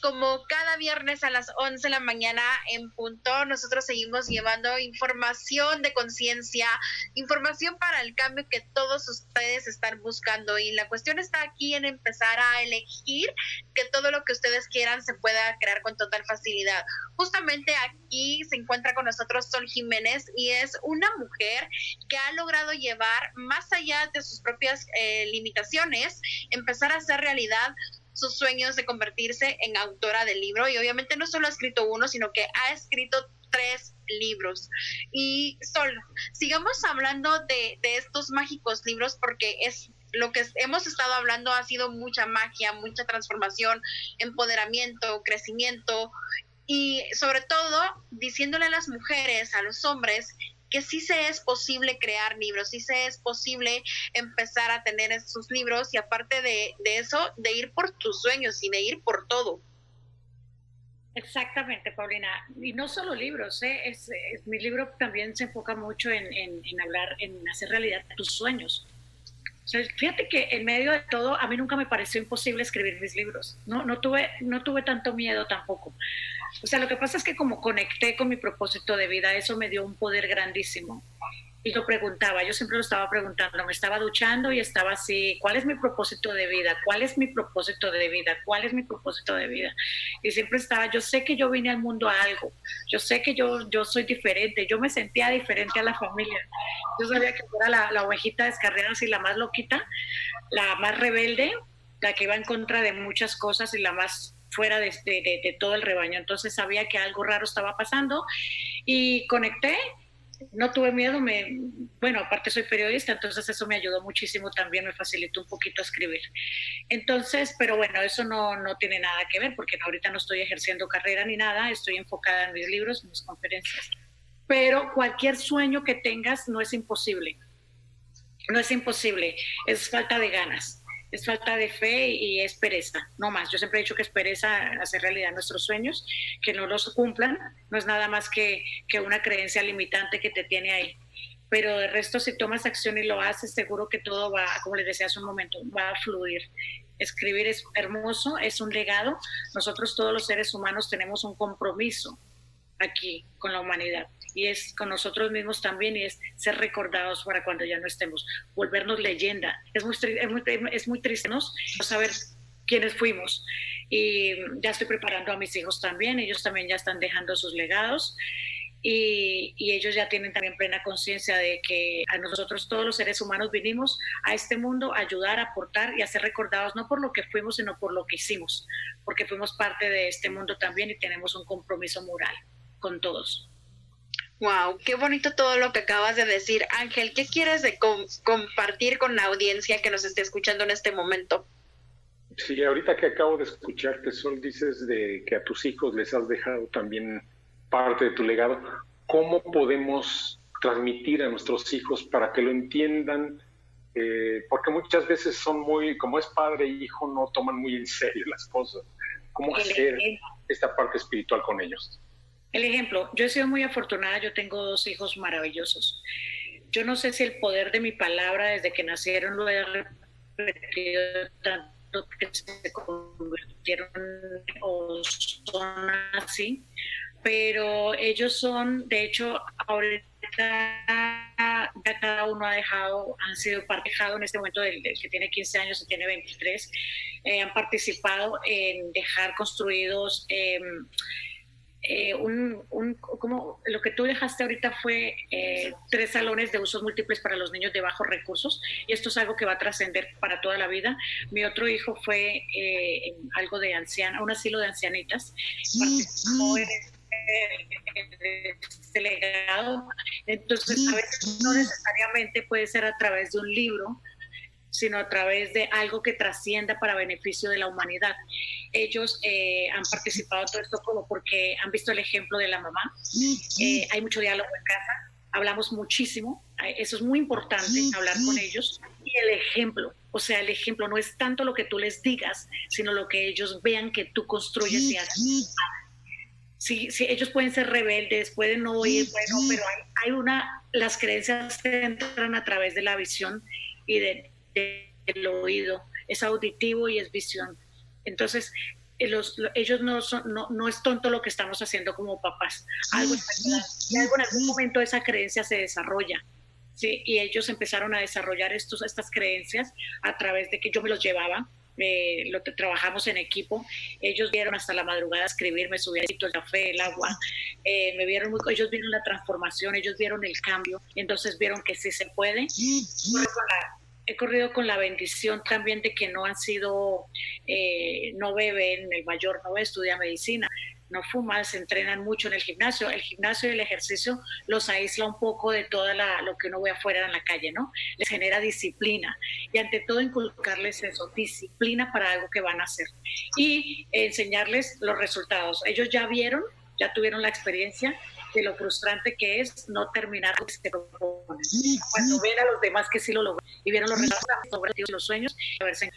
Speaker 1: como cada viernes a las 11 de la mañana en punto. Nosotros seguimos llevando información de conciencia, información para el cambio que todos ustedes están buscando. Y la cuestión está aquí en empezar a elegir que todo lo que ustedes quieran se pueda crear con total facilidad. Justamente aquí se encuentra con nosotros Sol Jiménez y es una mujer que ha logrado llevar más allá de sus propias eh, limitaciones, empezar a hacer realidad sus sueños de convertirse en autora del libro y obviamente no solo ha escrito uno, sino que ha escrito tres libros. Y solo, sigamos hablando de, de estos mágicos libros porque es lo que hemos estado hablando ha sido mucha magia, mucha transformación, empoderamiento, crecimiento y sobre todo diciéndole a las mujeres, a los hombres, que sí se es posible crear libros, sí se es posible empezar a tener esos libros y aparte de, eso, de ir por tus sueños y de ir por todo.
Speaker 3: Exactamente, Paulina. Y no solo libros, ¿eh? es, mi libro también se enfoca mucho en, hablar, en hacer realidad tus sueños. fíjate que en medio de todo, a mí nunca me pareció imposible escribir mis libros. No, no, tuve, no tuve tanto miedo tampoco. O sea, lo que pasa es que como conecté con mi propósito de vida, eso me dio un poder grandísimo y lo preguntaba, yo siempre lo estaba preguntando, me estaba duchando y estaba así, ¿cuál es mi propósito de vida? ¿Cuál es mi propósito de vida? ¿Cuál es mi propósito de vida? Y siempre estaba, yo sé que yo vine al mundo a algo, yo sé que yo, yo soy diferente, yo me sentía diferente a la familia, yo sabía que era la, la ovejita descarriada así, la más loquita, la más rebelde, la que iba en contra de muchas cosas y la más fuera de, de, de todo el rebaño. Entonces sabía que algo raro estaba pasando y conecté no tuve miedo, me, bueno, aparte soy periodista, entonces eso me ayudó muchísimo también, me facilitó un poquito escribir. Entonces, pero bueno, eso no, no tiene nada que ver porque ahorita no estoy ejerciendo carrera ni nada, estoy enfocada en mis libros, en mis conferencias. Pero cualquier sueño que tengas no es imposible. No es imposible, es falta de ganas es falta de fe y es pereza, no más. Yo siempre he dicho que es pereza hacer realidad nuestros sueños, que no los cumplan, no es nada más que, que una creencia limitante que te tiene ahí. Pero de resto, si tomas acción y lo haces, seguro que todo va, como les decía hace un momento, va a fluir. Escribir es hermoso, es un legado. Nosotros todos los seres humanos tenemos un compromiso aquí con la humanidad y es con nosotros mismos también y es ser recordados para cuando ya no estemos, volvernos leyenda. Es muy, es muy, es muy triste ¿no? saber quiénes fuimos. Y ya estoy preparando a mis hijos también, ellos también ya están dejando sus legados. Y, y, ellos ya tienen también plena conciencia de que a nosotros todos los seres humanos vinimos a este mundo a ayudar, a aportar y a ser recordados no por lo que fuimos, sino por lo que hicimos, porque fuimos parte de este mundo también y tenemos un compromiso moral con todos.
Speaker 1: Wow, qué bonito todo lo que acabas de decir. Ángel, ¿qué quieres de compartir con la audiencia que nos esté escuchando en este momento?
Speaker 2: Sí, ahorita que acabo de escucharte, Sol, dices de que a tus hijos les has dejado también parte de tu legado. ¿Cómo podemos transmitir a nuestros hijos para que lo entiendan? Eh, porque muchas veces son muy, como es padre e hijo, no toman muy en serio las cosas. ¿Cómo hacer esta parte espiritual con ellos?
Speaker 3: El ejemplo, yo he sido muy afortunada, yo tengo dos hijos maravillosos. Yo no sé si el poder de mi palabra desde que nacieron lo he repetido tanto que se convirtieron o son así, pero ellos son, de hecho, ahorita ya cada uno ha dejado, han sido partejados en este momento del, que tiene 15 años y tiene 23, eh, han participado en dejar construidos eh, eh, un, como lo que tú dejaste ahorita fue eh, tres salones de usos múltiples para los niños de bajos recursos y esto es algo que va a trascender para toda la vida. Mi otro hijo fue eh, algo de anciana, un asilo de ancianitas, participó en este legado. Entonces, a veces no necesariamente puede ser a través de un libro, sino a través de algo que trascienda para beneficio de la humanidad. Ellos eh, han participado en todo esto como porque han visto el ejemplo de la mamá. Eh, hay mucho diálogo en casa, hablamos muchísimo, eh, eso es muy importante, hablar con ellos. Y el ejemplo, o sea, el ejemplo no es tanto lo que tú les digas, sino lo que ellos vean que tú construyes y haces. Sí, sí, ellos pueden ser rebeldes, pueden no oír, bueno, pero hay, hay una, las creencias entran a través de la visión y de, el oído, es auditivo y es visión. Entonces, eh, los, ellos no son, no, no, es tonto lo que estamos haciendo como papás. Algo, en algún momento esa creencia se desarrolla. ¿sí? Y ellos empezaron a desarrollar estos, estas creencias a través de que yo me los llevaba, lo que trabajamos en equipo. Ellos vieron hasta la madrugada escribir, me subían el café, el agua. Eh, me vieron muy, ellos vieron la transformación, ellos vieron el cambio. Entonces vieron que sí se puede he corrido con la bendición también de que no han sido, eh, no beben, el mayor no estudia medicina, no fuman, se entrenan mucho en el gimnasio. El gimnasio y el ejercicio los aísla un poco de todo lo que uno ve afuera en la calle, ¿no? Les genera disciplina y ante todo inculcarles eso, disciplina para algo que van a hacer y enseñarles los resultados. Ellos ya vieron, ya tuvieron la experiencia de lo frustrante que es no terminar lo que se proponen. Cuando ven a los demás que sí lo logran y vieron los resultados sobre los sueños, a verse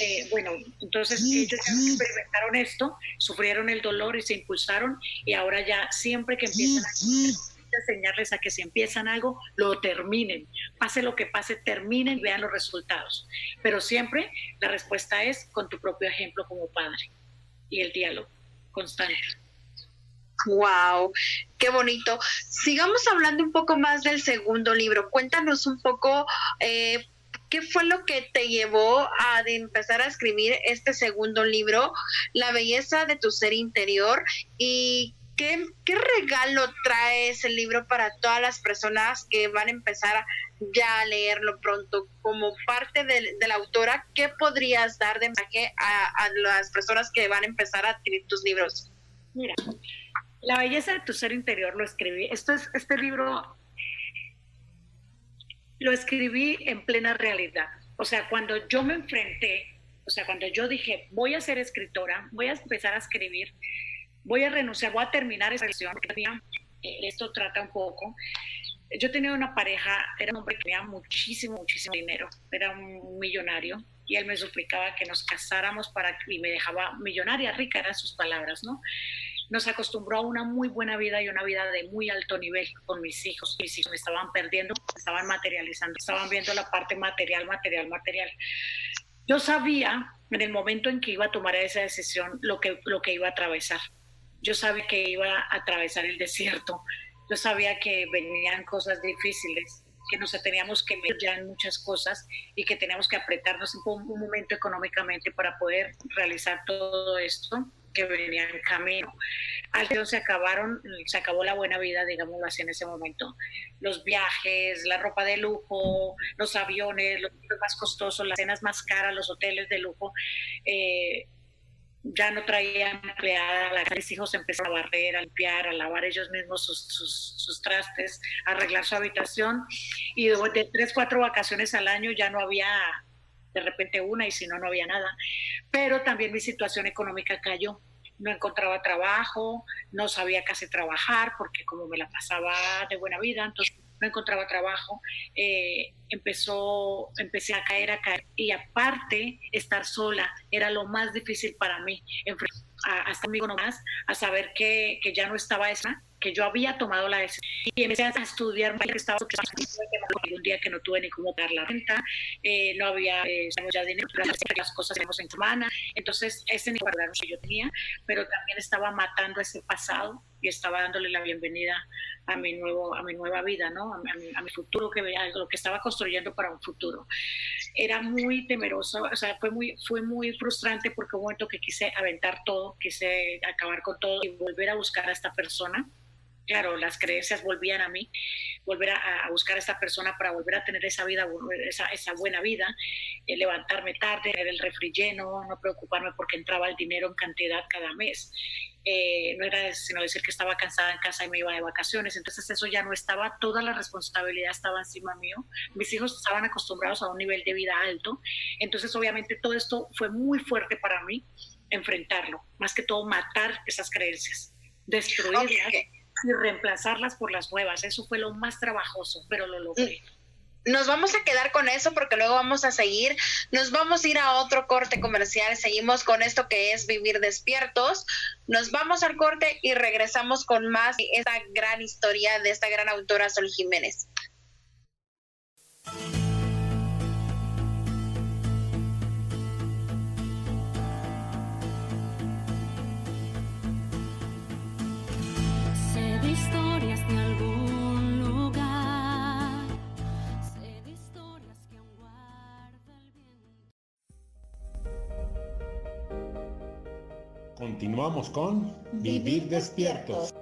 Speaker 3: eh, bueno, entonces ellos experimentaron esto, sufrieron el dolor y se impulsaron y ahora ya siempre que empiezan a enseñarles a que si empiezan algo, lo terminen. Pase lo que pase, terminen y vean los resultados. Pero siempre la respuesta es con tu propio ejemplo como padre y el diálogo constante.
Speaker 1: Wow, qué bonito. Sigamos hablando un poco más del segundo libro. Cuéntanos un poco eh, qué fue lo que te llevó a empezar a escribir este segundo libro, La belleza de tu ser interior y ¿Qué, ¿Qué, regalo trae ese libro para todas las personas que van a empezar ya a leerlo pronto? Como parte de, la autora, ¿qué podrías dar de mensaje a, a, las personas que van a empezar a adquirir tus libros?
Speaker 3: Mira, la belleza de tu ser interior lo escribí. Esto es, este libro lo escribí en plena realidad. O sea, cuando yo me enfrenté, o sea, cuando yo dije, voy a ser escritora, voy a empezar a escribir, voy a renunciar, voy a terminar esa relación, eh, esto trata un poco. Yo tenía una pareja, era un hombre que tenía muchísimo, muchísimo dinero, era un millonario, y él me suplicaba que nos casáramos para y me dejaba millonaria, rica, eran sus palabras, ¿no? Nos acostumbró a una muy buena vida y una vida de muy alto nivel con mis hijos. Mis hijos me estaban perdiendo, me estaban materializando, estaban viendo la parte material, material, material. Yo sabía en el momento en que iba a tomar esa decisión lo que, lo que iba a atravesar. Yo sabía que iba a atravesar el desierto. Yo sabía que venían cosas difíciles, que nos teníamos que ver ya en muchas cosas y que teníamos que apretarnos un momento económicamente para poder realizar todo esto que venía en camino. Al final se acabaron, se acabó la buena vida, digámoslo así, en ese momento. Los viajes, la ropa de lujo, los aviones, los más costosos, las cenas más caras, los hoteles de lujo. Eh, ya no traían empleada, mis hijos empezaron a barrer, a limpiar, a lavar ellos mismos sus, sus, trastes, a arreglar su habitación. Y de, de tres, cuatro vacaciones al año ya no había de repente una y si no, no había nada. Pero también mi situación económica cayó. No encontraba trabajo, no sabía casi trabajar porque como me la pasaba de buena vida, entonces no encontraba trabajo, eh, empezó, empecé a caer, a caer. Y aparte, estar sola era lo más difícil para mí, a, a estar conmigo nomás, a saber que, que ya no estaba esa que yo había tomado la decisión. Y empecé a estudiar que estaba un día que no tuve ni cómo pagar la renta, eh, no había eh, ya dinero las cosas que en semana, entonces ese ni guardar que yo tenía, pero también estaba matando ese pasado y estaba dándole la bienvenida a mi nuevo a mi nueva vida, ¿no? A mi, a mi futuro que lo que estaba construyendo para un futuro. Era muy temeroso, o sea, fue muy fue muy frustrante porque un momento que quise aventar todo, quise acabar con todo y volver a buscar a esta persona claro, las creencias volvían a mí, volver a, buscar a esta persona para volver a tener esa vida, esa, buena vida, levantarme tarde, tener el refri lleno, no preocuparme porque entraba el dinero en cantidad cada mes. Eh, no era sino decir que estaba cansada en casa y me iba de vacaciones, entonces eso ya no estaba, toda la responsabilidad estaba encima mío, mis hijos estaban acostumbrados a un nivel de vida alto, entonces obviamente todo esto fue muy fuerte para mí enfrentarlo, más que todo matar esas creencias, destruirlas y reemplazarlas por las nuevas. Eso fue lo más trabajoso, pero lo logré.
Speaker 1: Nos vamos a quedar con eso porque luego vamos a seguir. Nos vamos a ir a otro corte comercial. Seguimos con esto que es vivir despiertos. Nos vamos al corte y regresamos con más de esta gran historia de esta gran autora Sol Jiménez.
Speaker 4: Continuamos con Vivir despiertos.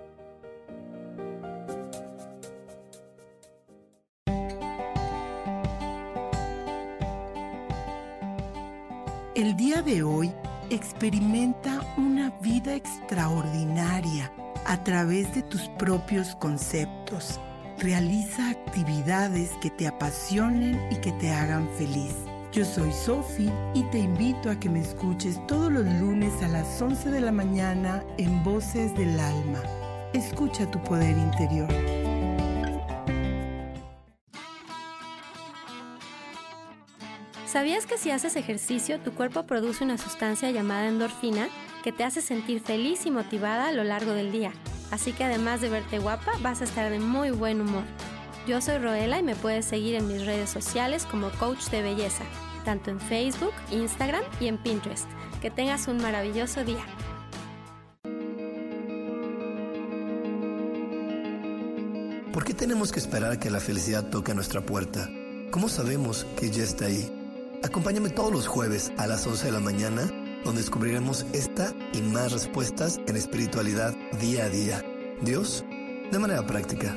Speaker 5: El día de hoy experimenta una vida extraordinaria a través de tus propios conceptos. Realiza actividades que te apasionen y que te hagan feliz. Yo soy Sofi y te invito a que me escuches todos los lunes a las 11 de la mañana en Voces del Alma. Escucha tu poder interior.
Speaker 11: ¿Sabías que si haces ejercicio tu cuerpo produce una sustancia llamada endorfina que te hace sentir feliz y motivada a lo largo del día? Así que además de verte guapa, vas a estar de muy buen humor. Yo soy Roela y me puedes seguir en mis redes sociales como coach de belleza, tanto en Facebook, Instagram y en Pinterest. Que tengas un maravilloso día.
Speaker 12: ¿Por qué tenemos que esperar que la felicidad toque a nuestra puerta? ¿Cómo sabemos que ya está ahí? Acompáñame todos los jueves a las 11 de la mañana, donde descubriremos esta y más respuestas en espiritualidad día a día. Dios, de manera práctica.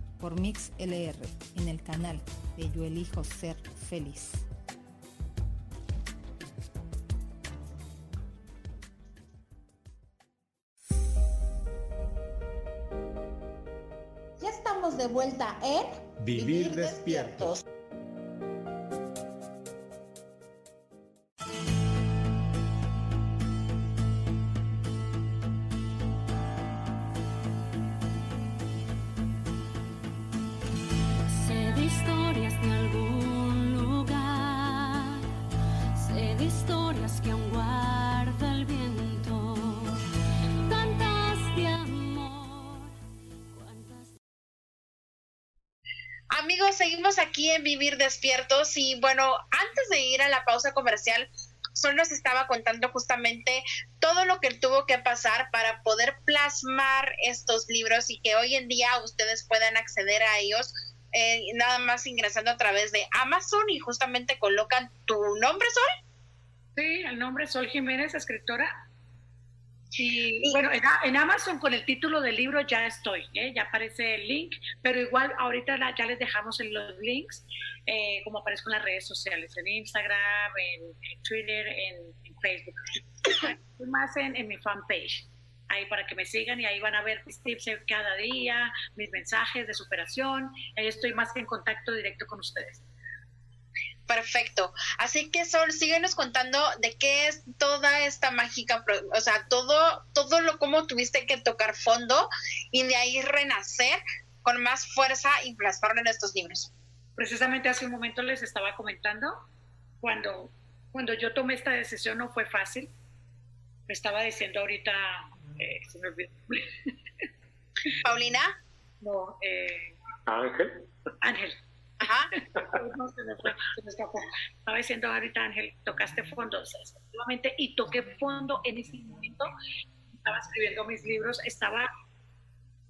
Speaker 13: por Mix LR en el canal de Yo Elijo Ser Feliz.
Speaker 9: de vuelta en
Speaker 4: Vivir, despiertos.
Speaker 1: Vivir Despiertos y bueno, antes de ir a la pausa comercial, Sol nos estaba contando justamente todo lo que tuvo que pasar para poder plasmar estos libros y que hoy en día ustedes puedan acceder a ellos eh, nada más ingresando a través de Amazon y justamente colocan tu nombre, Sol.
Speaker 3: Sí, el nombre Sol Jiménez, escritora, Sí, bueno, en, Amazon con el título del libro ya estoy, ¿eh? ya aparece el link, pero igual ahorita ya les dejamos en los links, eh, como aparezco en las redes sociales, en Instagram, en, Twitter, en, Facebook, más en, en mi fanpage ahí para que me sigan y ahí van a ver mis tips cada día, mis mensajes de superación. Ahí estoy más que en contacto directo con ustedes.
Speaker 1: Perfecto. Así que Sol, síguenos contando de qué es toda esta mágica, o sea, todo, todo lo cómo tuviste que tocar fondo y de ahí renacer con más fuerza y plasmar en estos libros.
Speaker 3: Precisamente hace un momento les estaba comentando, cuando, cuando yo tomé esta decisión no fue fácil. Me estaba diciendo ahorita, eh, se me olvidó.
Speaker 1: ¿Paulina?
Speaker 3: No, eh,
Speaker 2: Ángel.
Speaker 3: Ángel Ajá. Estaba diciendo ahorita, Ángel, tocaste fondo, efectivamente, y toqué fondo en ese momento. Estaba escribiendo mis libros, estaba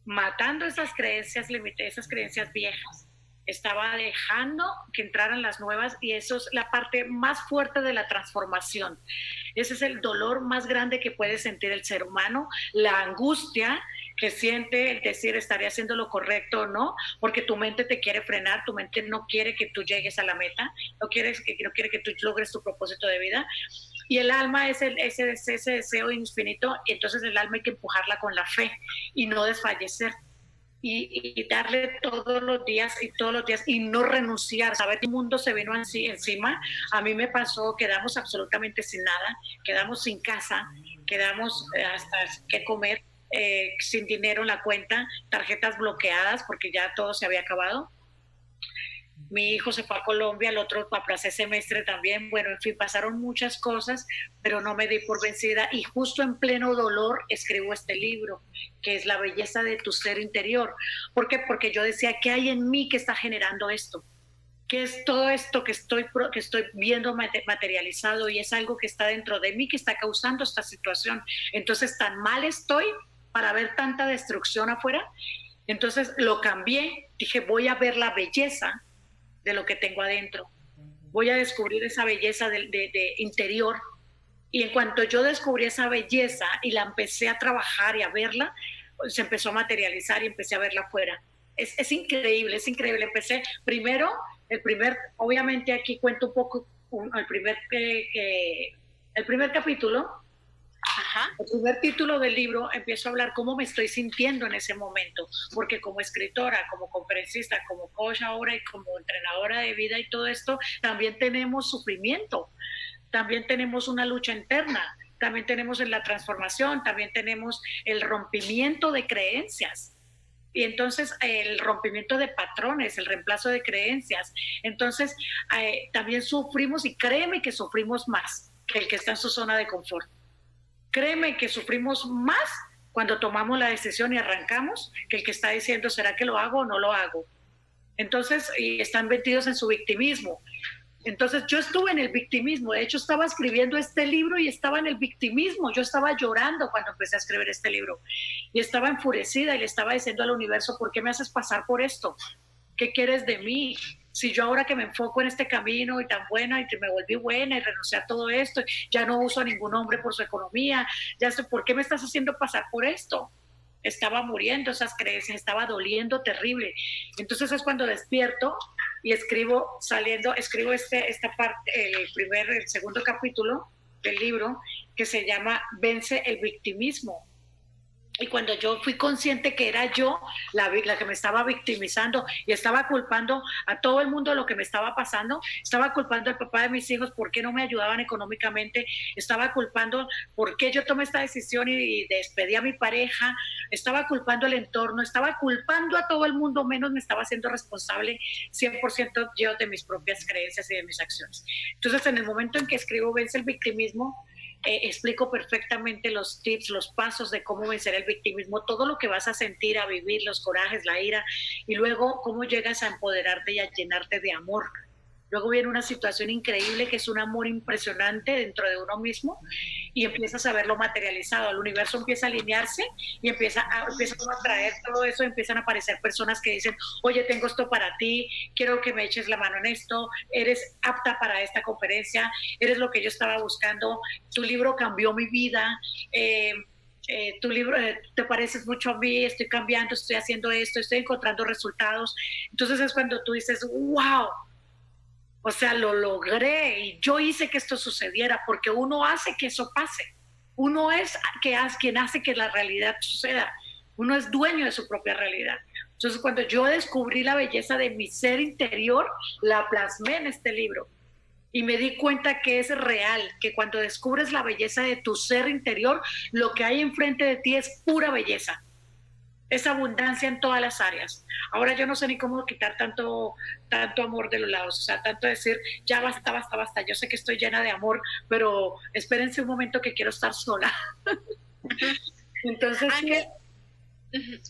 Speaker 3: matando esas creencias limitadas, esas creencias viejas. Estaba dejando que entraran las nuevas y eso es la parte más fuerte de la transformación. Ese es el dolor más grande que puede sentir el ser humano, la angustia que siente el decir estaré haciendo lo correcto o no, porque tu mente te quiere frenar, tu mente no quiere que tú llegues a la meta, no, quieres, que, no quiere que tú logres tu propósito de vida. Y el alma es el, ese, ese deseo infinito, y entonces el alma hay que empujarla con la fe y no desfallecer. Y, darle todos los días y todos los días y no renunciar, saber que el mundo se vino así encima. A mí me pasó, quedamos absolutamente sin nada, quedamos sin casa, quedamos eh, hasta que comer eh, sin dinero en la cuenta, tarjetas bloqueadas porque ya todo se había acabado. Mi hijo se fue a Colombia, el otro ese semestre también. Bueno, en fin, pasaron muchas cosas, pero no me di por vencida y justo en pleno dolor escribo este libro, que es La belleza de tu ser interior. ¿Por qué? Porque yo decía, ¿qué hay en mí que está generando esto? ¿Qué es todo esto que estoy, que estoy viendo materializado y es algo que está dentro de mí que está causando esta situación? Entonces, tan mal estoy para ver tanta destrucción afuera. Entonces lo cambié, dije, voy a ver la belleza de lo que tengo adentro, voy a descubrir esa belleza de, interior. Y en cuanto yo descubrí esa belleza y la empecé a trabajar y a verla, se empezó a materializar y empecé a verla afuera. Es, es increíble, es increíble. Empecé primero, el primer, obviamente aquí cuento un poco, el, primer, eh, el primer capítulo, el primer título del libro empiezo a hablar cómo me estoy sintiendo en ese momento, porque como escritora, como conferencista, como coach ahora y como entrenadora de vida y todo esto, también tenemos sufrimiento, también tenemos una lucha interna, también tenemos en la transformación, también tenemos el rompimiento de creencias. Y entonces el rompimiento de patrones, el reemplazo de creencias. Entonces eh, también sufrimos y créeme que sufrimos más que el que está en su zona de confort. Créeme que sufrimos más cuando tomamos la decisión y arrancamos que el que está diciendo, ¿será que lo hago o no lo hago? Entonces, y están metidos en su victimismo. Entonces yo estuve en el victimismo, de hecho estaba escribiendo este libro y estaba en el victimismo, yo estaba llorando cuando empecé a escribir este libro y estaba enfurecida y le estaba diciendo al universo, ¿por qué me haces pasar por esto? ¿Qué quieres de mí? Si yo ahora que me enfoco en este camino y tan buena y que me volví buena y renuncié a todo esto, ya no uso a ningún hombre por su economía, ya sé, ¿por qué me estás haciendo pasar por esto? Estaba muriendo esas creencias, estaba doliendo terrible. Entonces es cuando despierto y escribo saliendo, escribo este, esta parte, el primer, el segundo capítulo del libro que se llama Vence el victimismo y cuando yo fui consciente que era yo la, que me estaba victimizando y estaba culpando a todo el mundo lo que me estaba pasando, estaba culpando al papá de mis hijos por qué no me ayudaban económicamente, estaba culpando por qué yo tomé esta decisión y, despedí a mi pareja, estaba culpando al entorno, estaba culpando a todo el mundo, menos me estaba haciendo responsable 100% yo de mis propias creencias y de mis acciones. Entonces, en el momento en que escribo Vence el victimismo, eh, explico perfectamente los tips, los pasos de cómo vencer el victimismo, todo lo que vas a sentir, a vivir, los corajes, la ira, y luego cómo llegas a empoderarte y a llenarte de amor. Luego viene una situación increíble que es un amor impresionante dentro de uno mismo y empiezas a verlo materializado. El universo empieza a alinearse y empieza a, traer todo eso. Empiezan a aparecer personas que dicen, oye, tengo esto para ti, quiero que me eches la mano en esto, eres apta para esta conferencia, eres lo que yo estaba buscando, tu libro cambió mi vida. Eh, eh, tu libro eh, te pareces mucho a mí, estoy cambiando, estoy haciendo esto, estoy encontrando resultados. Entonces es cuando tú dices, wow, o sea, lo logré y yo hice que esto sucediera porque uno hace que eso pase. Uno es quien hace que la realidad suceda. Uno es dueño de su propia realidad. Entonces, cuando yo descubrí la belleza de mi ser interior, la plasmé en este libro. Y me di cuenta que es real, que cuando descubres la belleza de tu ser interior, lo que hay enfrente de ti es pura belleza es abundancia en todas las áreas. Ahora yo no sé ni cómo quitar tanto, tanto amor de los lados, o sea, tanto decir, ya basta, basta, basta, yo sé que estoy llena de amor, pero espérense un momento que quiero estar sola. Entonces...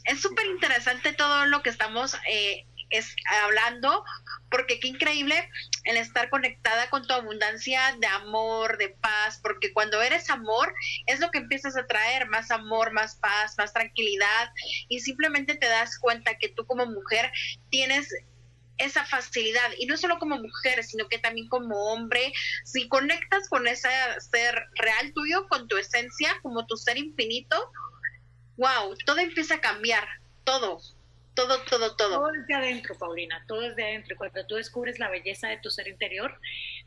Speaker 1: es súper interesante todo lo que estamos eh, es, hablando, porque qué increíble el estar conectada con tu abundancia de amor, de paz, porque cuando eres amor es lo que empiezas a traer, más amor, más paz, más tranquilidad, y simplemente te das cuenta que tú como mujer tienes esa facilidad, y no solo como mujer, sino que también como hombre, si conectas con ese ser real tuyo, con tu esencia, como tu ser infinito, wow, todo empieza a cambiar, todo, todo, todo, todo.
Speaker 3: Todo es de adentro, Paulina, todo es de adentro. Cuando tú descubres la belleza de tu ser interior,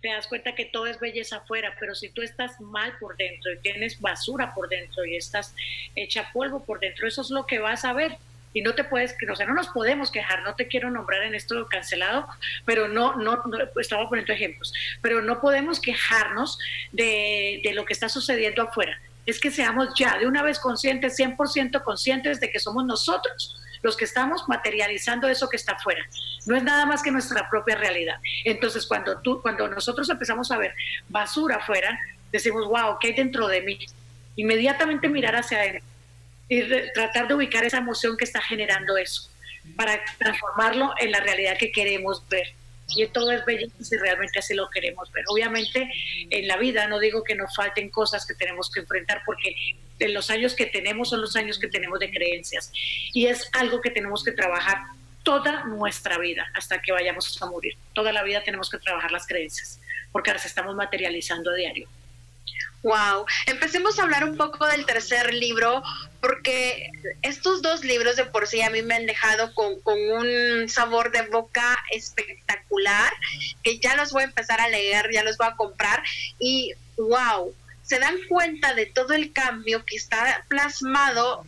Speaker 3: te das cuenta que todo es belleza afuera, pero si tú estás mal por dentro y tienes basura por dentro y estás hecha polvo por dentro, eso es lo que vas a ver. Y no te puedes, o sea, no nos podemos quejar, no te quiero nombrar en esto cancelado, pero no, no, no estaba poniendo ejemplos, pero no podemos quejarnos de, de lo que está sucediendo afuera. Es que seamos ya de una vez conscientes, 100% conscientes de que somos nosotros los que estamos materializando eso que está afuera. No es nada más que nuestra propia realidad. Entonces, cuando tú, cuando nosotros empezamos a ver basura afuera, decimos, wow, ¿qué hay dentro de mí? Inmediatamente mirar hacia adentro y tratar de ubicar esa emoción que está generando eso para transformarlo en la realidad que queremos ver y todo es bello si realmente así lo queremos ver. Obviamente en la vida no digo que nos falten cosas que tenemos que enfrentar porque en los años que tenemos son los años que tenemos de creencias y es algo que tenemos que trabajar toda nuestra vida hasta que vayamos a morir. Toda la vida tenemos que trabajar las creencias porque las estamos materializando a diario.
Speaker 1: Wow, empecemos a hablar un poco del tercer libro, porque estos dos libros de por sí a mí me han dejado con, con, un sabor de boca espectacular, que ya los voy a empezar a leer, ya los voy a comprar y wow, se dan cuenta de todo el cambio que está plasmado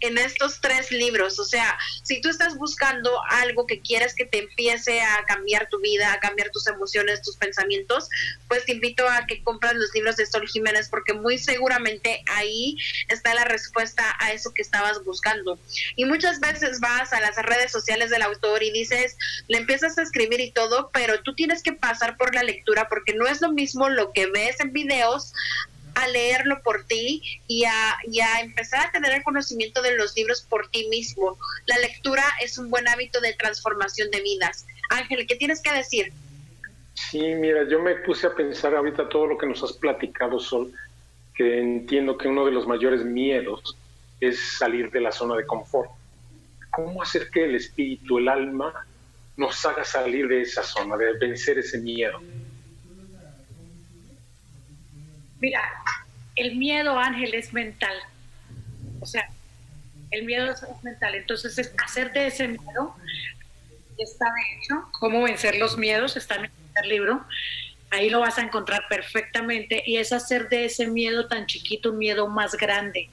Speaker 1: en estos tres libros. O sea, si tú estás buscando algo que quieres que te empiece a cambiar tu vida, a cambiar tus emociones, tus pensamientos, pues te invito a que compras los libros de Sol Jiménez porque muy seguramente ahí está la respuesta a eso que estabas buscando. Y muchas veces vas a las redes sociales del autor y dices, le empiezas a escribir y todo, pero tú tienes que pasar por la lectura porque no es lo mismo lo que ves en videos a leerlo por ti y a, y a empezar a tener el conocimiento de los libros por ti mismo. La lectura es un buen hábito de transformación de vidas. Ángel, ¿qué tienes que decir?
Speaker 2: Sí, mira, yo me puse a pensar ahorita todo lo que nos has platicado, Sol, que entiendo que uno de los mayores miedos es salir de la zona de confort. ¿Cómo hacer que el espíritu, el alma, nos haga salir de esa zona, de vencer ese miedo?
Speaker 3: Mira, el miedo, Ángel, es mental. O sea, el miedo es mental. Entonces, es hacer de ese miedo, está hecho, cómo vencer los miedos, está en el libro. Ahí lo vas a encontrar perfectamente. Y es hacer de ese miedo tan chiquito un miedo más grande.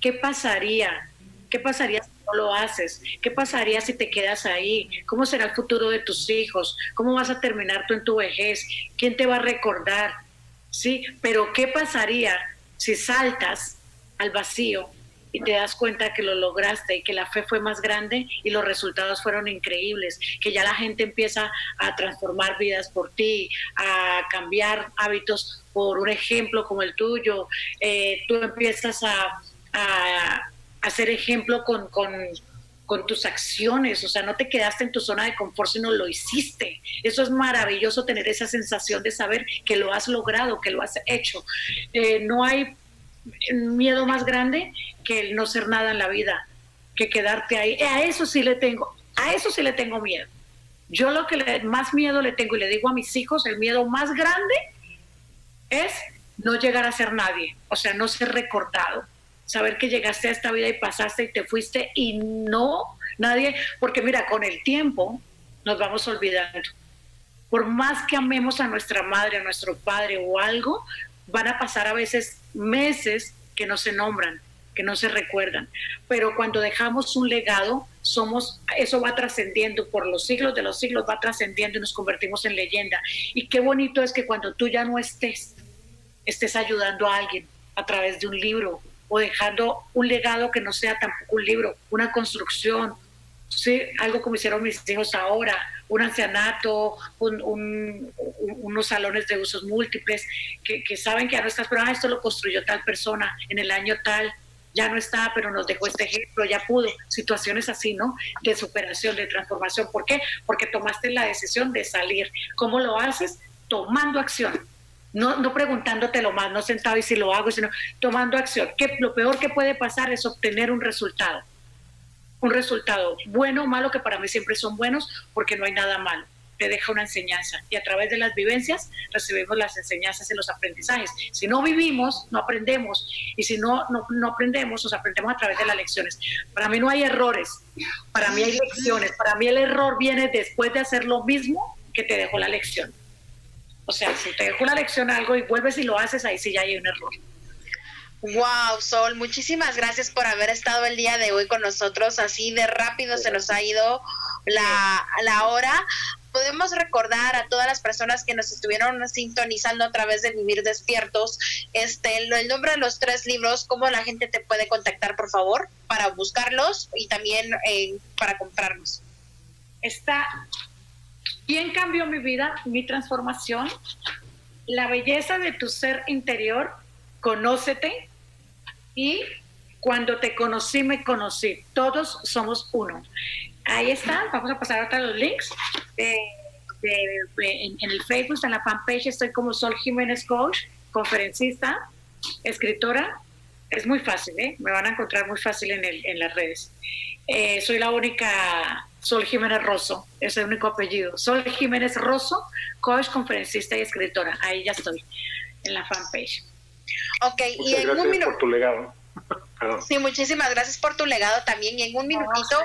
Speaker 3: ¿Qué pasaría? ¿Qué pasaría si no lo haces? ¿Qué pasaría si te quedas ahí? ¿Cómo será el futuro de tus hijos? ¿Cómo vas a terminar tú en tu vejez? ¿Quién te va a recordar? ¿Sí? Pero ¿qué pasaría si saltas al vacío y te das cuenta que lo lograste y que la fe fue más grande y los resultados fueron increíbles, que ya la gente empieza a transformar vidas por ti, a cambiar hábitos por un ejemplo como el tuyo, eh, tú empiezas a, a, hacer ejemplo con, con con tus acciones, o sea, no te quedaste en tu zona de confort, sino lo hiciste. Eso es maravilloso tener esa sensación de saber que lo has logrado, que lo has hecho. Eh, no hay miedo más grande que el no ser nada en la vida, que quedarte ahí. A eso sí le tengo, a eso sí le tengo miedo. Yo lo que más miedo le tengo y le digo a mis hijos, el miedo más grande es no llegar a ser nadie, o sea, no ser recordado saber que llegaste a esta vida y pasaste y te fuiste y no nadie, porque mira, con el tiempo nos vamos olvidando. Por más que amemos a nuestra madre, a nuestro padre o algo, van a pasar a veces meses que no se nombran, que no se recuerdan. Pero cuando dejamos un legado, somos, eso va trascendiendo por los siglos de los siglos, va trascendiendo y nos convertimos en leyenda. Y qué bonito es que cuando tú ya no estés, estés ayudando a alguien a través de un libro, o dejando un legado que no sea tampoco un libro, una construcción, ¿sí? algo como hicieron mis hijos ahora, un ancianato, unos salones de usos múltiples, que, saben que ya no estás, pero ah, esto lo construyó tal persona en el año tal, ya no está, pero nos dejó este ejemplo, ya pudo. Situaciones así, ¿no? De superación, de transformación. ¿Por qué? Porque tomaste la decisión de salir. ¿Cómo lo haces? Tomando acción no, no preguntándotelo más, no sentado y si lo hago, sino tomando acción. Que lo peor que puede pasar es obtener un resultado. Un resultado bueno o malo, que para mí siempre son buenos, porque no hay nada malo. Te deja una enseñanza y a través de las vivencias recibimos las enseñanzas y los aprendizajes. Si no vivimos, no aprendemos y si no, no, no aprendemos, nos aprendemos a través de las lecciones. Para mí no hay errores, para mí hay lecciones. Para mí el error viene después de hacer lo mismo que te dejó la lección. O sea, si te dejo una lección algo y vuelves y lo haces, ahí sí ya hay un error.
Speaker 1: Wow, Sol, muchísimas gracias por haber estado el día de hoy con nosotros. Así de rápido se nos ha ido la, la hora. Podemos recordar a todas las personas que nos estuvieron sintonizando a través de Vivir Despiertos, este, el nombre de los tres libros, cómo la gente te puede contactar, por favor, para buscarlos y también eh, para comprarlos.
Speaker 3: Está ¿Quién cambió mi vida, mi transformación? La belleza de tu ser interior, conócete y cuando te conocí, me conocí. Todos somos uno. Ahí está, vamos a pasar ahora los links. en, el Facebook, en la fanpage, estoy como Sol Jiménez Coach, conferencista, escritora. Es muy fácil, ¿eh? me van a encontrar muy fácil en, en las redes. Eh, soy la única Sol Jiménez Rosso, es el único apellido. Sol Jiménez Rosso, coach, conferencista y escritora. Ahí ya estoy, en la fanpage.
Speaker 1: Ok, y en un minuto.
Speaker 2: por tu legado.
Speaker 1: Sí, muchísimas gracias por tu legado también. Y en un minutito,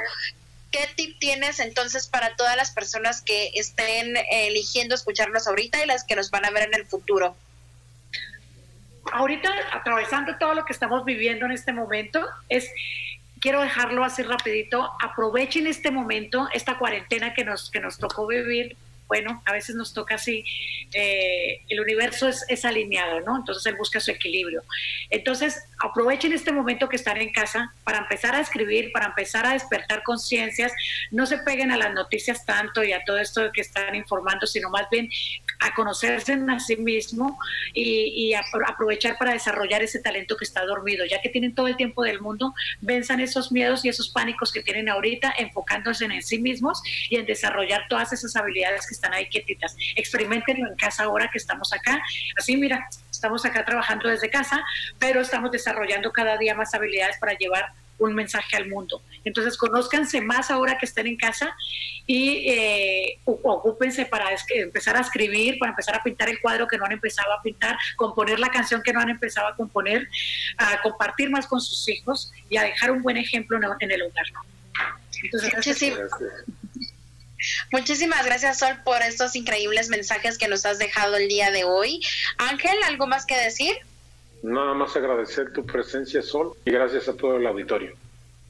Speaker 1: ¿qué tip tienes entonces para todas las personas que estén eligiendo escucharnos ahorita y las que nos van a ver en el futuro?
Speaker 3: Ahorita, atravesando todo lo que estamos viviendo en este momento, es quiero dejarlo así rapidito, aprovechen este momento, esta cuarentena que nos, que nos tocó vivir bueno, a veces nos toca así, eh, el universo es, alineado, ¿no? Entonces él busca su equilibrio. Entonces, aprovechen este momento que están en casa para empezar a escribir, para empezar a despertar conciencias, no se peguen a las noticias tanto y a todo esto que están informando, sino más bien a conocerse a sí mismo y, aprovechar para desarrollar ese talento que está dormido, ya que tienen todo el tiempo del mundo, venzan esos miedos y esos pánicos que tienen ahorita, enfocándose en sí mismos y en desarrollar todas esas habilidades que están ahí quietitas. Experimentenlo en casa ahora que estamos acá. Así, mira, estamos acá trabajando desde casa, pero estamos desarrollando cada día más habilidades para llevar un mensaje al mundo. Entonces, conózcanse más ahora que estén en casa y eh, ocúpense para empezar a escribir, para empezar a pintar el cuadro que no han empezado a pintar, componer la canción que no han empezado a componer, a compartir más con sus hijos y a dejar un buen ejemplo en el hogar.
Speaker 1: Entonces, Muchísimas gracias, Sol, por estos increíbles mensajes que nos has dejado el día de hoy. Ángel, ¿algo más que decir?
Speaker 2: Nada más agradecer tu presencia, Sol, y gracias a todo el auditorio.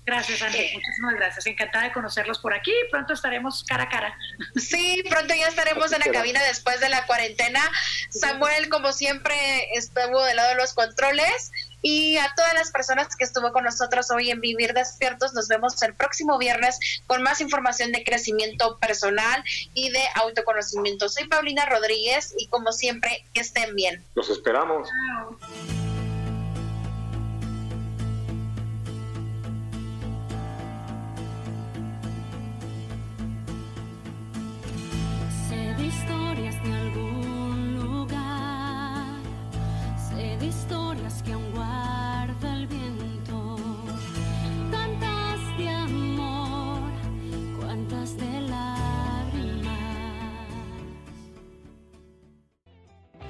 Speaker 3: Gracias, Ángel. Muchísimas gracias. Encantada de conocerlos por aquí. Pronto estaremos cara a cara.
Speaker 1: Sí, pronto ya estaremos en la cabina después de la cuarentena. Samuel, como siempre, estuvo del lado de los controles. Y a todas las personas que estuvo con nosotros hoy en Vivir Despiertos, nos vemos el próximo viernes con más información de crecimiento personal y de autoconocimiento. Soy Paulina Rodríguez y como siempre, que estén bien.
Speaker 2: Los esperamos.